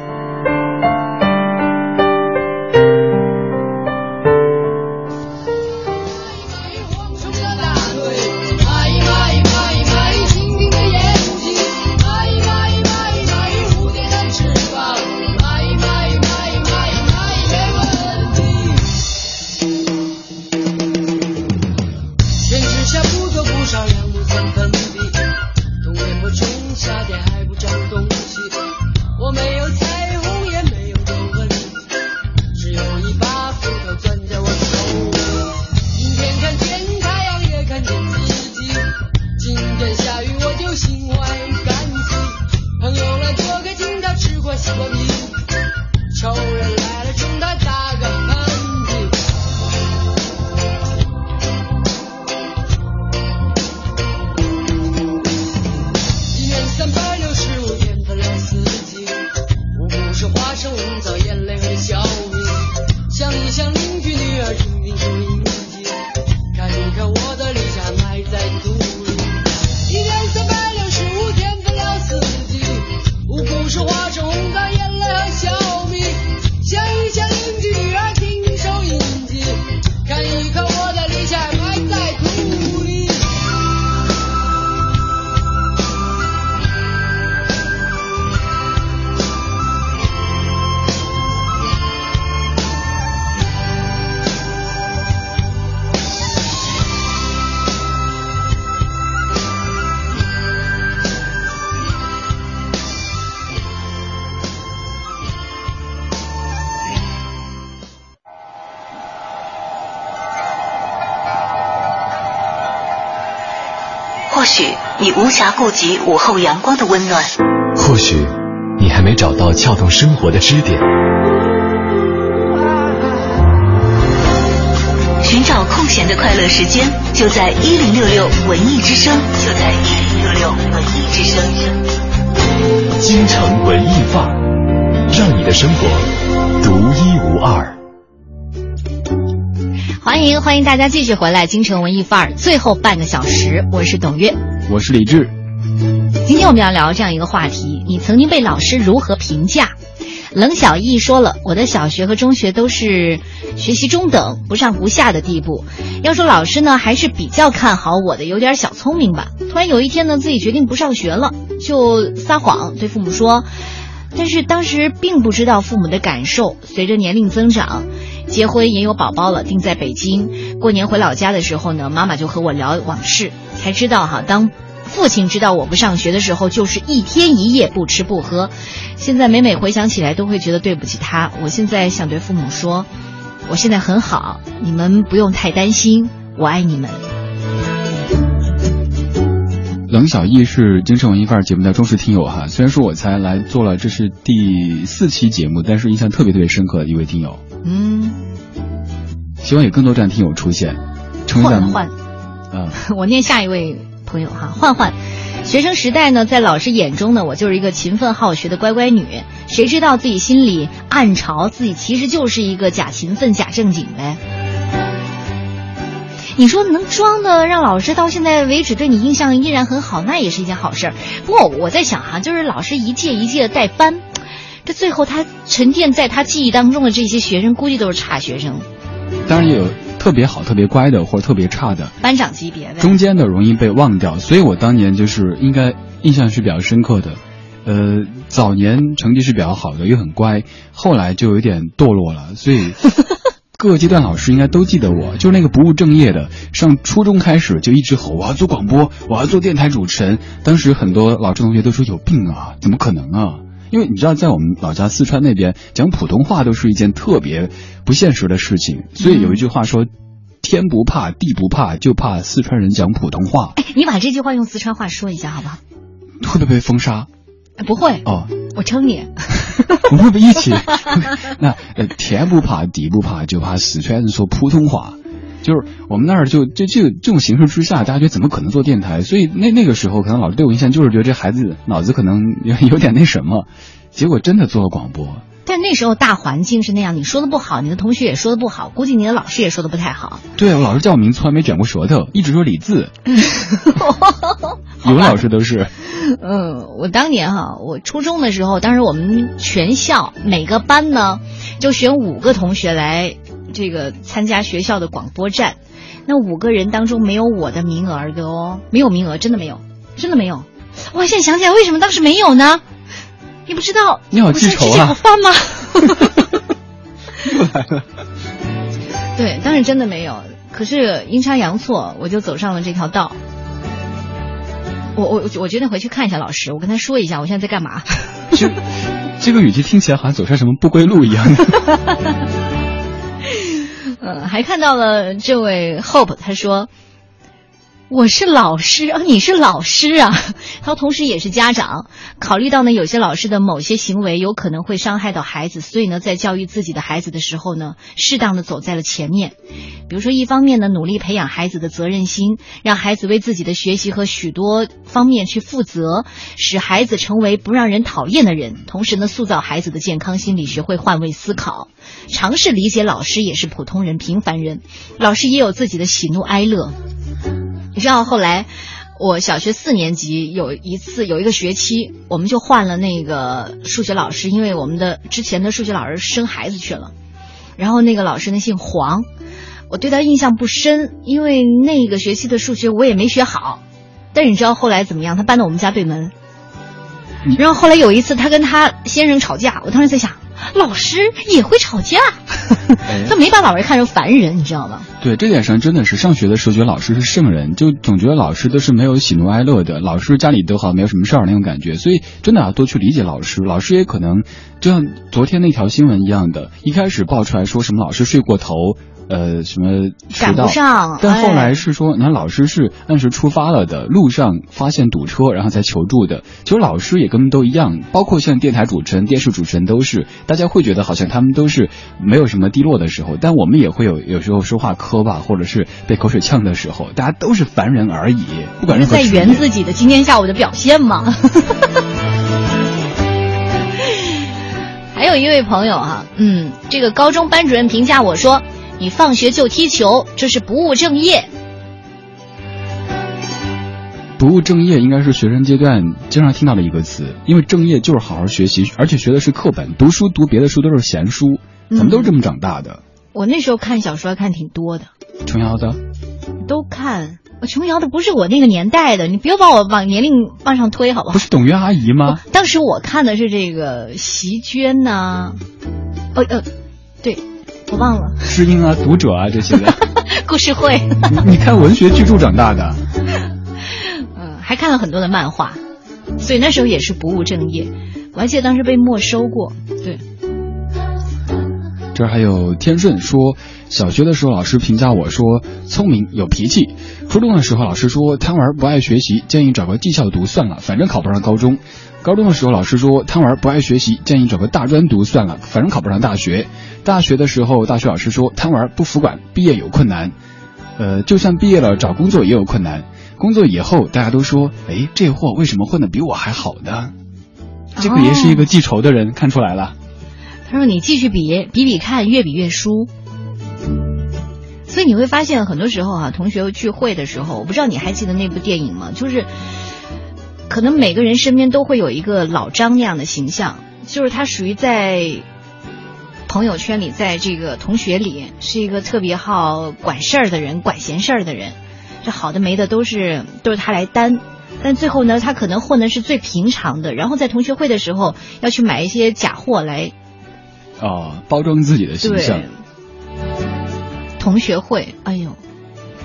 你无暇顾及午后阳光的温暖，或许你还没找到撬动生活的支点。寻找空闲的快乐时间，就在一零六六文艺之声，就在一零六六文艺之声。京城文艺范儿，让你的生活独一无二。欢迎欢迎大家继续回来，京城文艺范儿最后半个小时，我是董月。我是李志，今天我们要聊这样一个话题：你曾经被老师如何评价？冷小艺说了，我的小学和中学都是学习中等，不上不下的地步。要说老师呢，还是比较看好我的，有点小聪明吧。突然有一天呢，自己决定不上学了，就撒谎对父母说。但是当时并不知道父母的感受。随着年龄增长，结婚也有宝宝了，定在北京。过年回老家的时候呢，妈妈就和我聊往事。才知道哈，当父亲知道我不上学的时候，就是一天一夜不吃不喝。现在每每回想起来，都会觉得对不起他。我现在想对父母说，我现在很好，你们不用太担心，我爱你们。冷小艺是京城文艺范儿节目的忠实听友哈，虽然说我才来做了这是第四期节目，但是印象特别特别深刻的一位听友。嗯，希望有更多这样听友出现，成为咱们。我念下一位朋友哈，焕焕，学生时代呢，在老师眼中呢，我就是一个勤奋好学的乖乖女。谁知道自己心里暗嘲自己其实就是一个假勤奋、假正经呗。你说能装的让老师到现在为止对你印象依然很好，那也是一件好事儿。不过我在想哈、就是老师一届一届的带班，这最后他沉淀在他记忆当中的这些学生，估计都是差学生，当然也有特别好、特别乖的，或者特别差的，班长级别的。中间的容易被忘掉。所以我当年就是应该印象是比较深刻的。呃，早年成绩是比较好的，又很乖，后来就有点堕落了，所以。各个阶段老师应该都记得我，就是那个不务正业的。上初中开始就一直吼我要做广播，我要做电台主持人。当时很多老师同学都说有病啊，怎么可能啊？因为你知道，在我们老家四川那边讲普通话都是一件特别不现实的事情，所以有一句话说：“天不怕地不怕，就怕四川人讲普通话。哎，你把这句话用四川话说一下好不好？”会不会被封杀？不会哦，我撑你。我们会不会一起？那呃，天不怕地不怕，就怕四川人说普通话。就是我们那儿就就这个这种形式之下，大家觉得怎么可能做电台？所以那那个时候，可能老师对我印象就是觉得这孩子脑子可能有有点那什么。结果真的做了广播。但那时候大环境是那样，你说的不好，你的同学也说的不好，估计你的老师也说的不太好。对，我老师叫我名字从来没卷过舌头，一直说李字。语文老师都是。嗯，我当年哈，我初中的时候，当时我们全校每个班呢，就选五个同学来这个参加学校的广播站。那五个人当中没有我的名额的哦，没有名额，真的没有，真的没有。我，现在想起来，为什么当时没有呢？你不知道？你好记仇啊！饭吗？又来了。对，当时真的没有。可是阴差阳错，我就走上了这条道。我我我决定回去看一下老师，我跟他说一下我现在在干嘛。这这个语气听起来好像走上什么不归路一样的。嗯，还看到了这位 Hope，他说。我是老师啊，你是老师啊，他同时也是家长。考虑到呢，有些老师的某些行为有可能会伤害到孩子，所以呢，在教育自己的孩子的时候呢，适当的走在了前面。比如说，一方面呢，努力培养孩子的责任心，让孩子为自己的学习和许多方面去负责，使孩子成为不让人讨厌的人；同时呢，塑造孩子的健康心理，学会换位思考，尝试理解老师也是普通人、平凡人，老师也有自己的喜怒哀乐。你知道后来，我小学四年级有一次有一个学期，我们就换了那个数学老师，因为我们的之前的数学老师生孩子去了，然后那个老师呢姓黄，我对他印象不深，因为那个学期的数学我也没学好。但是你知道后来怎么样？他搬到我们家对门，然后后来有一次他跟他先生吵架，我当时在想。老师也会吵架，他没把老师看成凡人，你知道吗？对，这点上真的是上学的时候觉得老师是圣人，就总觉得老师都是没有喜怒哀乐的，老师家里都好没有什么事儿那种感觉，所以真的要多去理解老师。老师也可能就像昨天那条新闻一样的，一开始爆出来说什么老师睡过头。呃，什么迟到？但后来是说，你看老师是按时出发了的，路上发现堵车，然后才求助的。其实老师也跟都一样，包括像电台主持人、电视主持人都是，大家会觉得好像他们都是没有什么低落的时候，但我们也会有有时候说话磕巴，或者是被口水呛的时候，大家都是凡人而已，不管任何。在圆自己的今天下午的表现吗？还有一位朋友哈，嗯，这个高中班主任评价我说。你放学就踢球，这是不务正业。不务正业应该是学生阶段经常听到的一个词，因为正业就是好好学习，而且学的是课本，读书读别的书都是闲书，咱们都是这么长大的。我那时候看小说还看挺多的，琼瑶的都看。琼瑶的不是我那个年代的，你不要把我往年龄往上推，好不好？不是董月阿姨吗？当时我看的是这个席绢呐，哦呃，对。我忘了，知音啊，读者啊这些的，故事会。你看文学巨著长大的，嗯，还看了很多的漫画，所以那时候也是不务正业。我还记得当时被没收过。对，这还有天顺说，小学的时候老师评价我说聪明有脾气，初中的时候老师说贪玩不爱学习，建议找个技校读算了，反正考不上高中。高中的时候老师说贪玩不爱学习，建议找个大专读算了，反正考不上大学。大学的时候，大学老师说贪玩不服管，毕业有困难。呃，就算毕业了找工作也有困难，工作以后大家都说，哎，这货为什么混得比我还好呢？这个也是一个记仇的人，看出来了。他说：“你继续比比比看，越比越输。”所以你会发现，很多时候啊，同学聚会的时候，我不知道你还记得那部电影吗？就是可能每个人身边都会有一个老张那样的形象，就是他属于在朋友圈里，在这个同学里是一个特别好管事儿的人，管闲事儿的人。这好的没的都是都是他来担，但最后呢，他可能混的是最平常的，然后在同学会的时候要去买一些假货来哦，包装自己的形象。同学会，哎呦，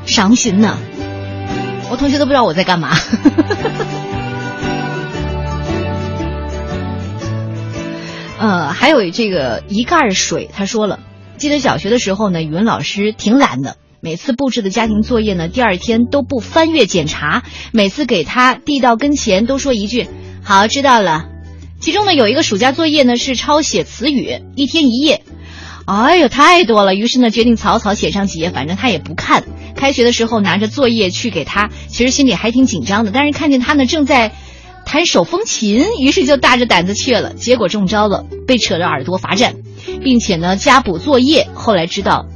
伤心呐！我同学都不知道我在干嘛。呃，还有这个一盖水，他说了，记得小学的时候呢，语文老师挺懒的，每次布置的家庭作业呢，第二天都不翻阅检查，每次给他递到跟前都说一句“好，知道了”。其中呢，有一个暑假作业呢是抄写词语，一天一页。哎呦，太多了！于是呢，决定草草写上几页，反正他也不看。开学的时候拿着作业去给他，其实心里还挺紧张的。但是看见他呢正在弹手风琴，于是就大着胆子去了。结果中招了，被扯着耳朵罚站，并且呢加补作业。后来知道，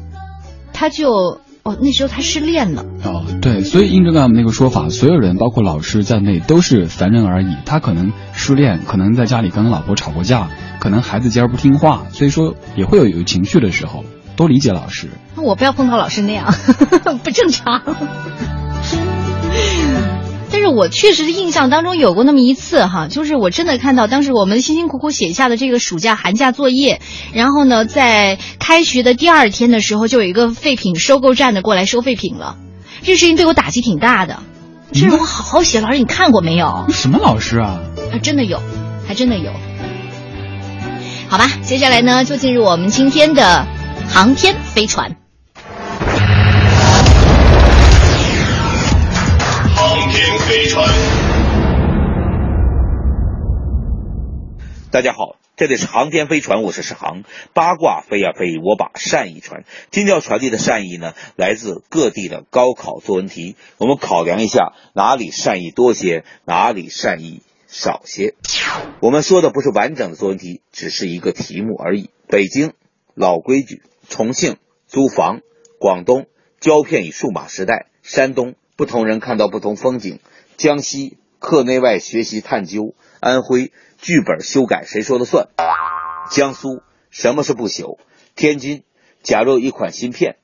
他就。哦，那时候他失恋了。哦，对，所以印证了我们那个说法，所有人，包括老师在内，都是凡人而已。他可能失恋，可能在家里跟老婆吵过架，可能孩子今儿不听话，所以说也会有有情绪的时候，多理解老师。那我不要碰到老师那样，不正常。但是我确实印象当中有过那么一次哈，就是我真的看到当时我们辛辛苦苦写下的这个暑假寒假作业，然后呢，在开学的第二天的时候，就有一个废品收购站的过来收废品了，这事情对我打击挺大的。是我好好写，老师你看过没有？什么老师啊？还真的有，还真的有。好吧，接下来呢，就进入我们今天的航天飞船。航天飞船，大家好，这里是航天飞船，我是史航。八卦飞呀飞，我把善意传。今天要传递的善意呢，来自各地的高考作文题。我们考量一下，哪里善意多些，哪里善意少些。我们说的不是完整的作文题，只是一个题目而已。北京老规矩，重庆租房，广东胶片与数码时代，山东。不同人看到不同风景。江西课内外学习探究。安徽剧本修改谁说了算？江苏什么是不朽？天津假如一款芯片。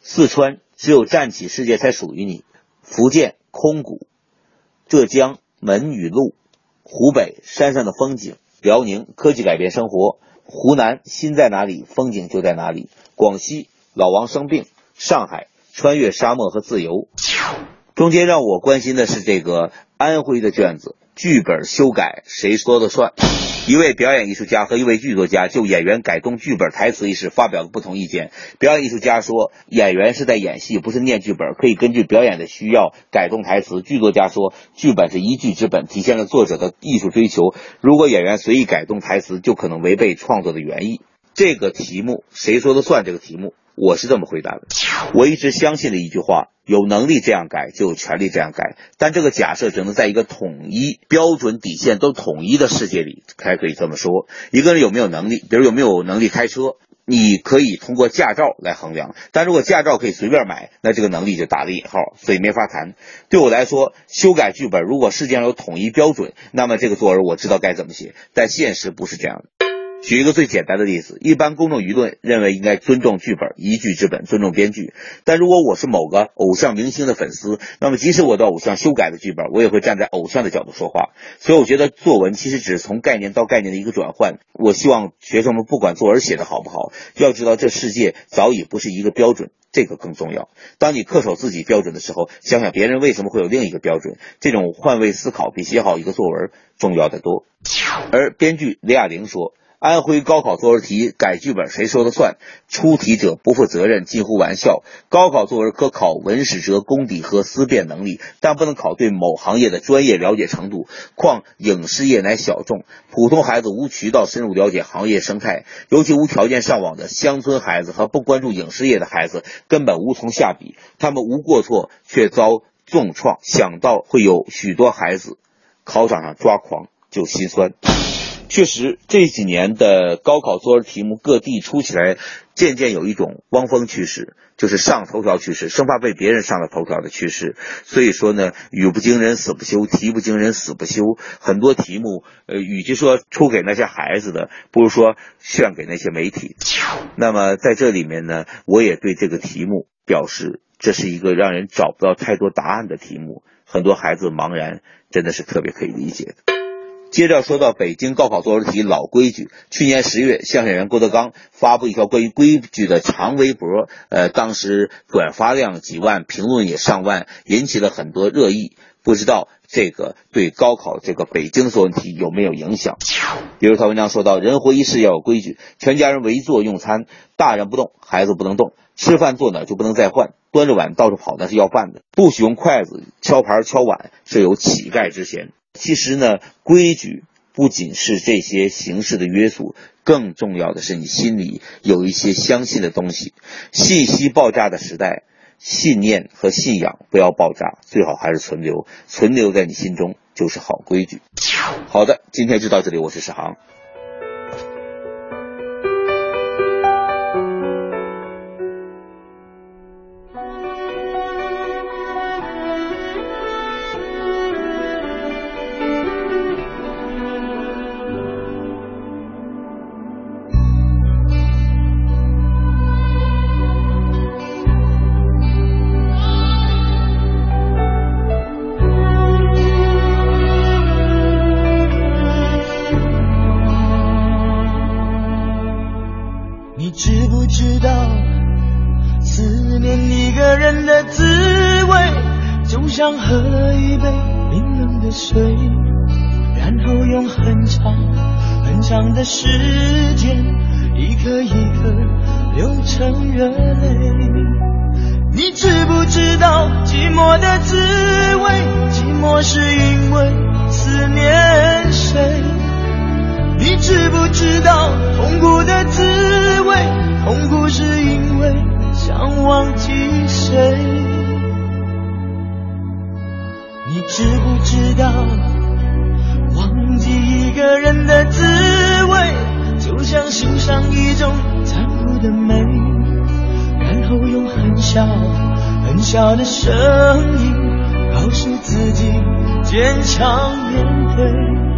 四川只有站起世界才属于你。福建空谷。浙江门与路。湖北山上的风景。辽宁科技改变生活。湖南心在哪里，风景就在哪里。广西老王生病。上海穿越沙漠和自由。中间让我关心的是这个安徽的卷子，剧本修改谁说了算？一位表演艺术家和一位剧作家就演员改动剧本台词一事发表了不同意见。表演艺术家说，演员是在演戏，不是念剧本，可以根据表演的需要改动台词。剧作家说，剧本是一剧之本，体现了作者的艺术追求。如果演员随意改动台词，就可能违背创作的原意。这个题目谁说了算？这个题目。我是这么回答的，我一直相信的一句话：有能力这样改，就有权利这样改。但这个假设只能在一个统一标准底线都统一的世界里才可以这么说。一个人有没有能力，比如有没有能力开车，你可以通过驾照来衡量。但如果驾照可以随便买，那这个能力就打了引号，所以没法谈。对我来说，修改剧本，如果世界上有统一标准，那么这个作文我知道该怎么写。但现实不是这样的。举一个最简单的例子，一般公众舆论认为应该尊重剧本，一剧之本，尊重编剧。但如果我是某个偶像明星的粉丝，那么即使我的偶像修改了剧本，我也会站在偶像的角度说话。所以我觉得作文其实只是从概念到概念的一个转换。我希望学生们不管作文写的好不好，要知道这世界早已不是一个标准，这个更重要。当你恪守自己标准的时候，想想别人为什么会有另一个标准，这种换位思考比写好一个作文重要的多。而编剧李亚玲说。安徽高考作文题改剧本谁说了算？出题者不负责任，近乎玩笑。高考作文可考文史哲功底和思辨能力，但不能考对某行业的专业了解程度。况影视业乃小众，普通孩子无渠道深入了解行业生态，尤其无条件上网的乡村孩子和不关注影视业的孩子根本无从下笔。他们无过错，却遭重创。想到会有许多孩子考场上抓狂，就心酸。确实，这几年的高考作文题目各地出起来，渐渐有一种汪峰趋势，就是上头条趋势，生怕被别人上了头条的趋势。所以说呢，语不惊人死不休，题不惊人死不休。很多题目，呃，与其说出给那些孩子的，不如说炫给那些媒体。那么在这里面呢，我也对这个题目表示，这是一个让人找不到太多答案的题目，很多孩子茫然，真的是特别可以理解的。接着说到北京高考作文题老规矩，去年十月，相声演员郭德纲发布一条关于规矩的长微博，呃，当时转发量几万，评论也上万，引起了很多热议。不知道这个对高考这个北京作文题有没有影响？比如他文章说到，人活一世要有规矩，全家人围坐用餐，大人不动，孩子不能动，吃饭坐哪就不能再换，端着碗到处跑那是要饭的，不许用筷子敲盘敲碗，是有乞丐之嫌。其实呢，规矩不仅是这些形式的约束，更重要的是你心里有一些相信的东西。信息爆炸的时代，信念和信仰不要爆炸，最好还是存留，存留在你心中就是好规矩。好的，今天就到这里，我是史航。知道痛苦的滋味痛苦是因为想忘记谁。你知不知道忘记一个人的滋味就像欣赏一种残酷的美然后用很小很小的声音告诉自己坚强面对。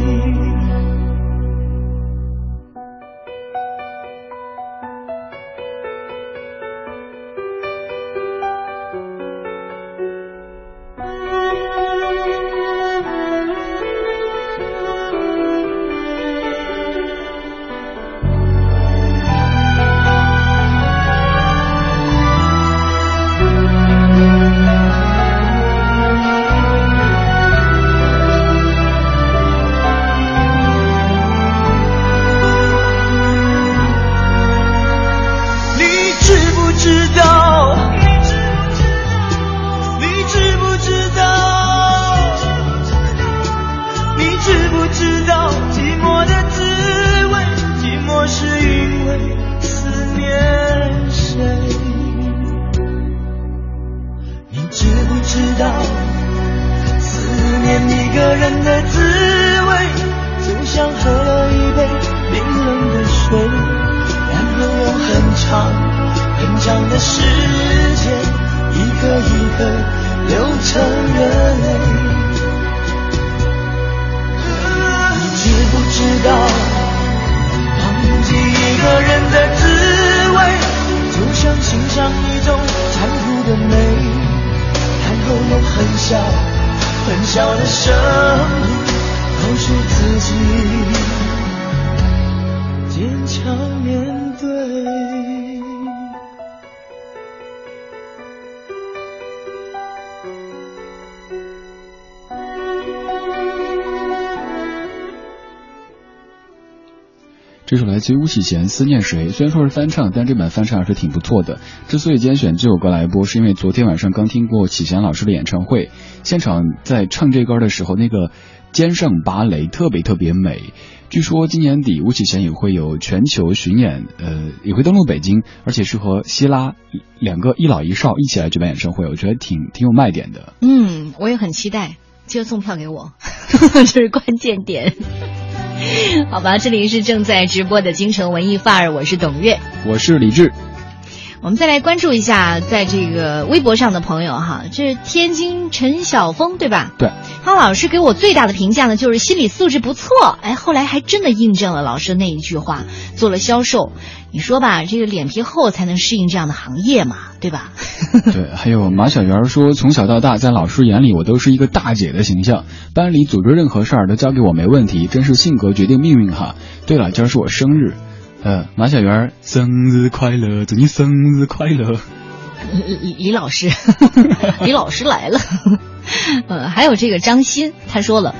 声音告诉自己坚强面这首来自于巫启贤《思念谁》，虽然说是翻唱，但这版翻唱还是挺不错的。之所以今天选这首歌来播，是因为昨天晚上刚听过启贤老师的演唱会，现场在唱这歌的时候，那个肩上芭蕾特别特别美。据说今年底巫启贤也会有全球巡演，呃，也会登陆北京，而且是和希拉两个一老一少一起来举办演唱会，我觉得挺挺有卖点的。嗯，我也很期待，记得送票给我，这是关键点。好吧，这里是正在直播的京城文艺范儿，我是董月，我是李志。我们再来关注一下，在这个微博上的朋友哈，这是天津陈晓峰对吧？对，他老师给我最大的评价呢，就是心理素质不错。哎，后来还真的印证了老师那一句话，做了销售。你说吧，这个脸皮厚才能适应这样的行业嘛，对吧？对，还有马小圆说，从小到大，在老师眼里，我都是一个大姐的形象，班里组织任何事儿都交给我没问题，真是性格决定命运哈。对了，今儿是我生日。呃，马小圆，生日快乐，祝你生日快乐。李李老师，李老师来了。呃，还有这个张鑫，他说了，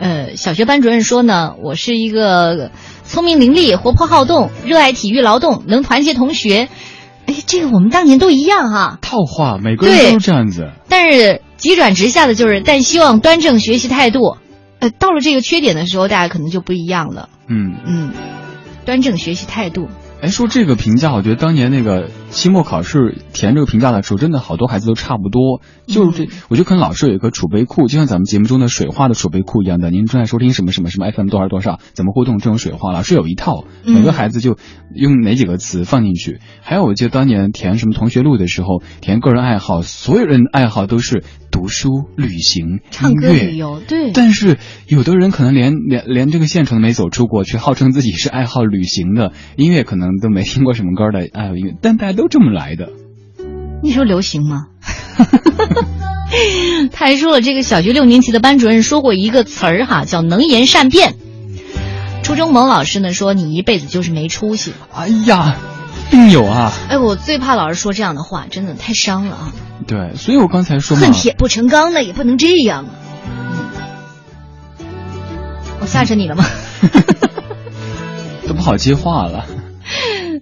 呃，小学班主任说呢，我是一个聪明伶俐、活泼好动、热爱体育劳动、能团结同学。哎，这个我们当年都一样哈。套话，每个人都这样子。但是急转直下的就是，但希望端正学习态度。呃，到了这个缺点的时候，大家可能就不一样了。嗯嗯。端正学习态度。哎，说这个评价，我觉得当年那个期末考试填这个评价的时候，真的好多孩子都差不多。就是这，我觉得可能老师有一个储备库，就像咱们节目中的水话的储备库一样的。您正在收听什么什么什么 FM 多少多少，怎么互动这种水话，老师有一套，每个孩子就用哪几个词放进去。还有，我记得当年填什么同学录的时候，填个人爱好，所有人爱好都是读书、旅行、唱歌、旅游。对。但是有的人可能连连连这个县城没走出过，却号称自己是爱好旅行的，音乐可能都没听过什么歌的爱好音乐，但大家都这么来的。你说流行吗？他还说了，这个小学六年级的班主任说过一个词儿哈，叫能言善辩。初中某老师呢说你一辈子就是没出息。哎呀，病友啊！哎，我最怕老师说这样的话，真的太伤了啊。对，所以我刚才说恨铁不成钢的也不能这样啊。我吓着你了吗？都不好接话了。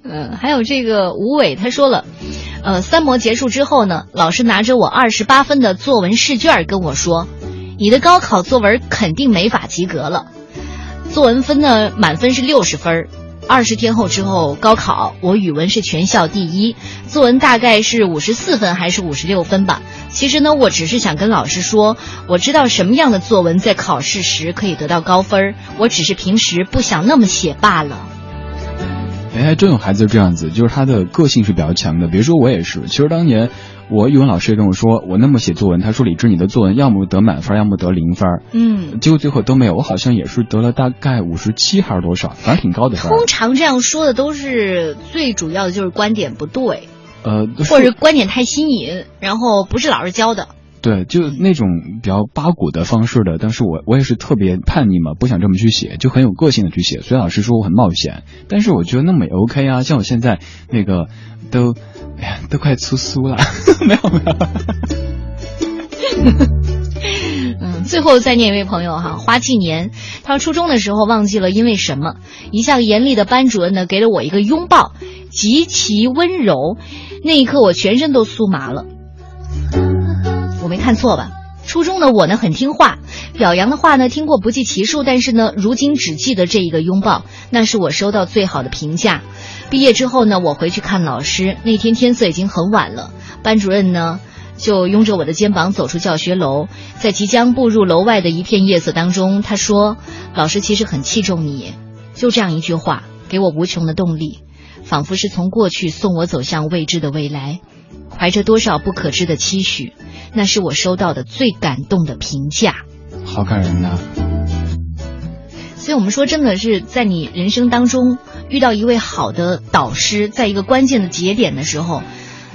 嗯，还有这个吴伟他说了。呃，三模结束之后呢，老师拿着我二十八分的作文试卷跟我说：“你的高考作文肯定没法及格了。”作文分呢，满分是六十分。二十天后之后高考，我语文是全校第一，作文大概是五十四分还是五十六分吧。其实呢，我只是想跟老师说，我知道什么样的作文在考试时可以得到高分，我只是平时不想那么写罢了。哎，还真有孩子这样子，就是他的个性是比较强的。比如说我也是，其实当年我语文老师也跟我说，我那么写作文，他说李志你的作文要么得满分，要么得零分。嗯，结果最后都没有，我好像也是得了大概五十七还是多少，反正挺高的分。通常这样说的都是最主要的就是观点不对，呃，或者观点太新颖，然后不是老师教的。对，就那种比较八股的方式的，但是我我也是特别叛逆嘛，不想这么去写，就很有个性的去写。所以老师说我很冒险，但是我觉得那么也 OK 啊。像我现在那个都，哎呀，都快出书了，没有没有。嗯，最后再念一位朋友哈，花季年，他说初中的时候忘记了因为什么，一向严厉的班主任呢给了我一个拥抱，极其温柔，那一刻我全身都酥麻了。没看错吧？初中的我呢很听话，表扬的话呢听过不计其数，但是呢如今只记得这一个拥抱，那是我收到最好的评价。毕业之后呢，我回去看老师，那天天色已经很晚了，班主任呢就拥着我的肩膀走出教学楼，在即将步入楼外的一片夜色当中，他说：“老师其实很器重你。”就这样一句话，给我无穷的动力，仿佛是从过去送我走向未知的未来，怀着多少不可知的期许。那是我收到的最感动的评价，好感人呐！所以，我们说，真的是在你人生当中遇到一位好的导师，在一个关键的节点的时候，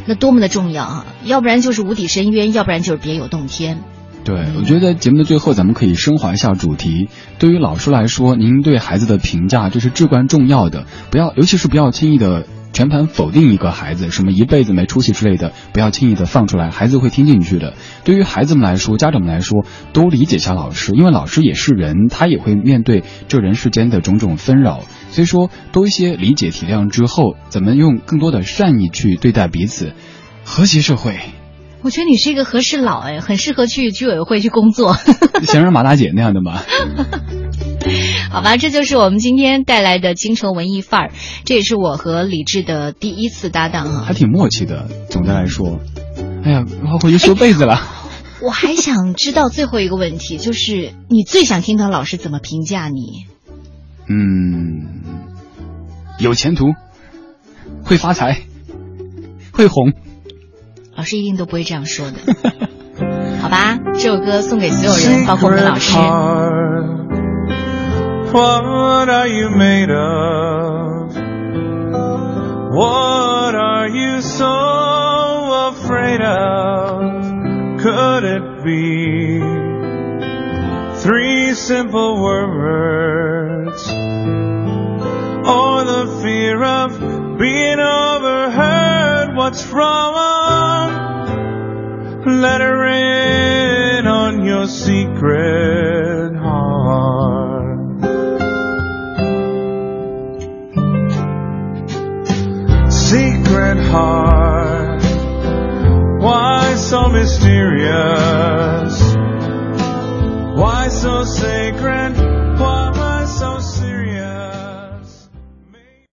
那多么的重要啊！要不然就是无底深渊，要不然就是别有洞天。对，我觉得节目的最后，咱们可以升华一下主题。对于老师来说，您对孩子的评价这是至关重要的，不要，尤其是不要轻易的全盘否定一个孩子，什么一辈子没出息之类的，不要轻易的放出来，孩子会听进去的。对于孩子们来说，家长们来说，多理解一下老师，因为老师也是人，他也会面对这人世间的种种纷扰。所以说，多一些理解体谅之后，怎么用更多的善意去对待彼此，和谐社会。我觉得你是一个和事佬哎，很适合去居委会去工作。想让马大姐那样的吗？好吧，这就是我们今天带来的京城文艺范儿，这也是我和李志的第一次搭档啊，还挺默契的。总的来说，哎呀，我回去修被子了。我还想知道最后一个问题，就是你最想听到老师怎么评价你？嗯，有前途，会发财，会红。老师一定都不会这样说的，好吧？这首歌送给所有人，包括我们老师。What are you made of? What are you so afraid of? Could it be three simple words? Or the fear of being overheard? What's wrong? Let her in on your secret heart. Heart, why so mysterious? Why so sacred? Why so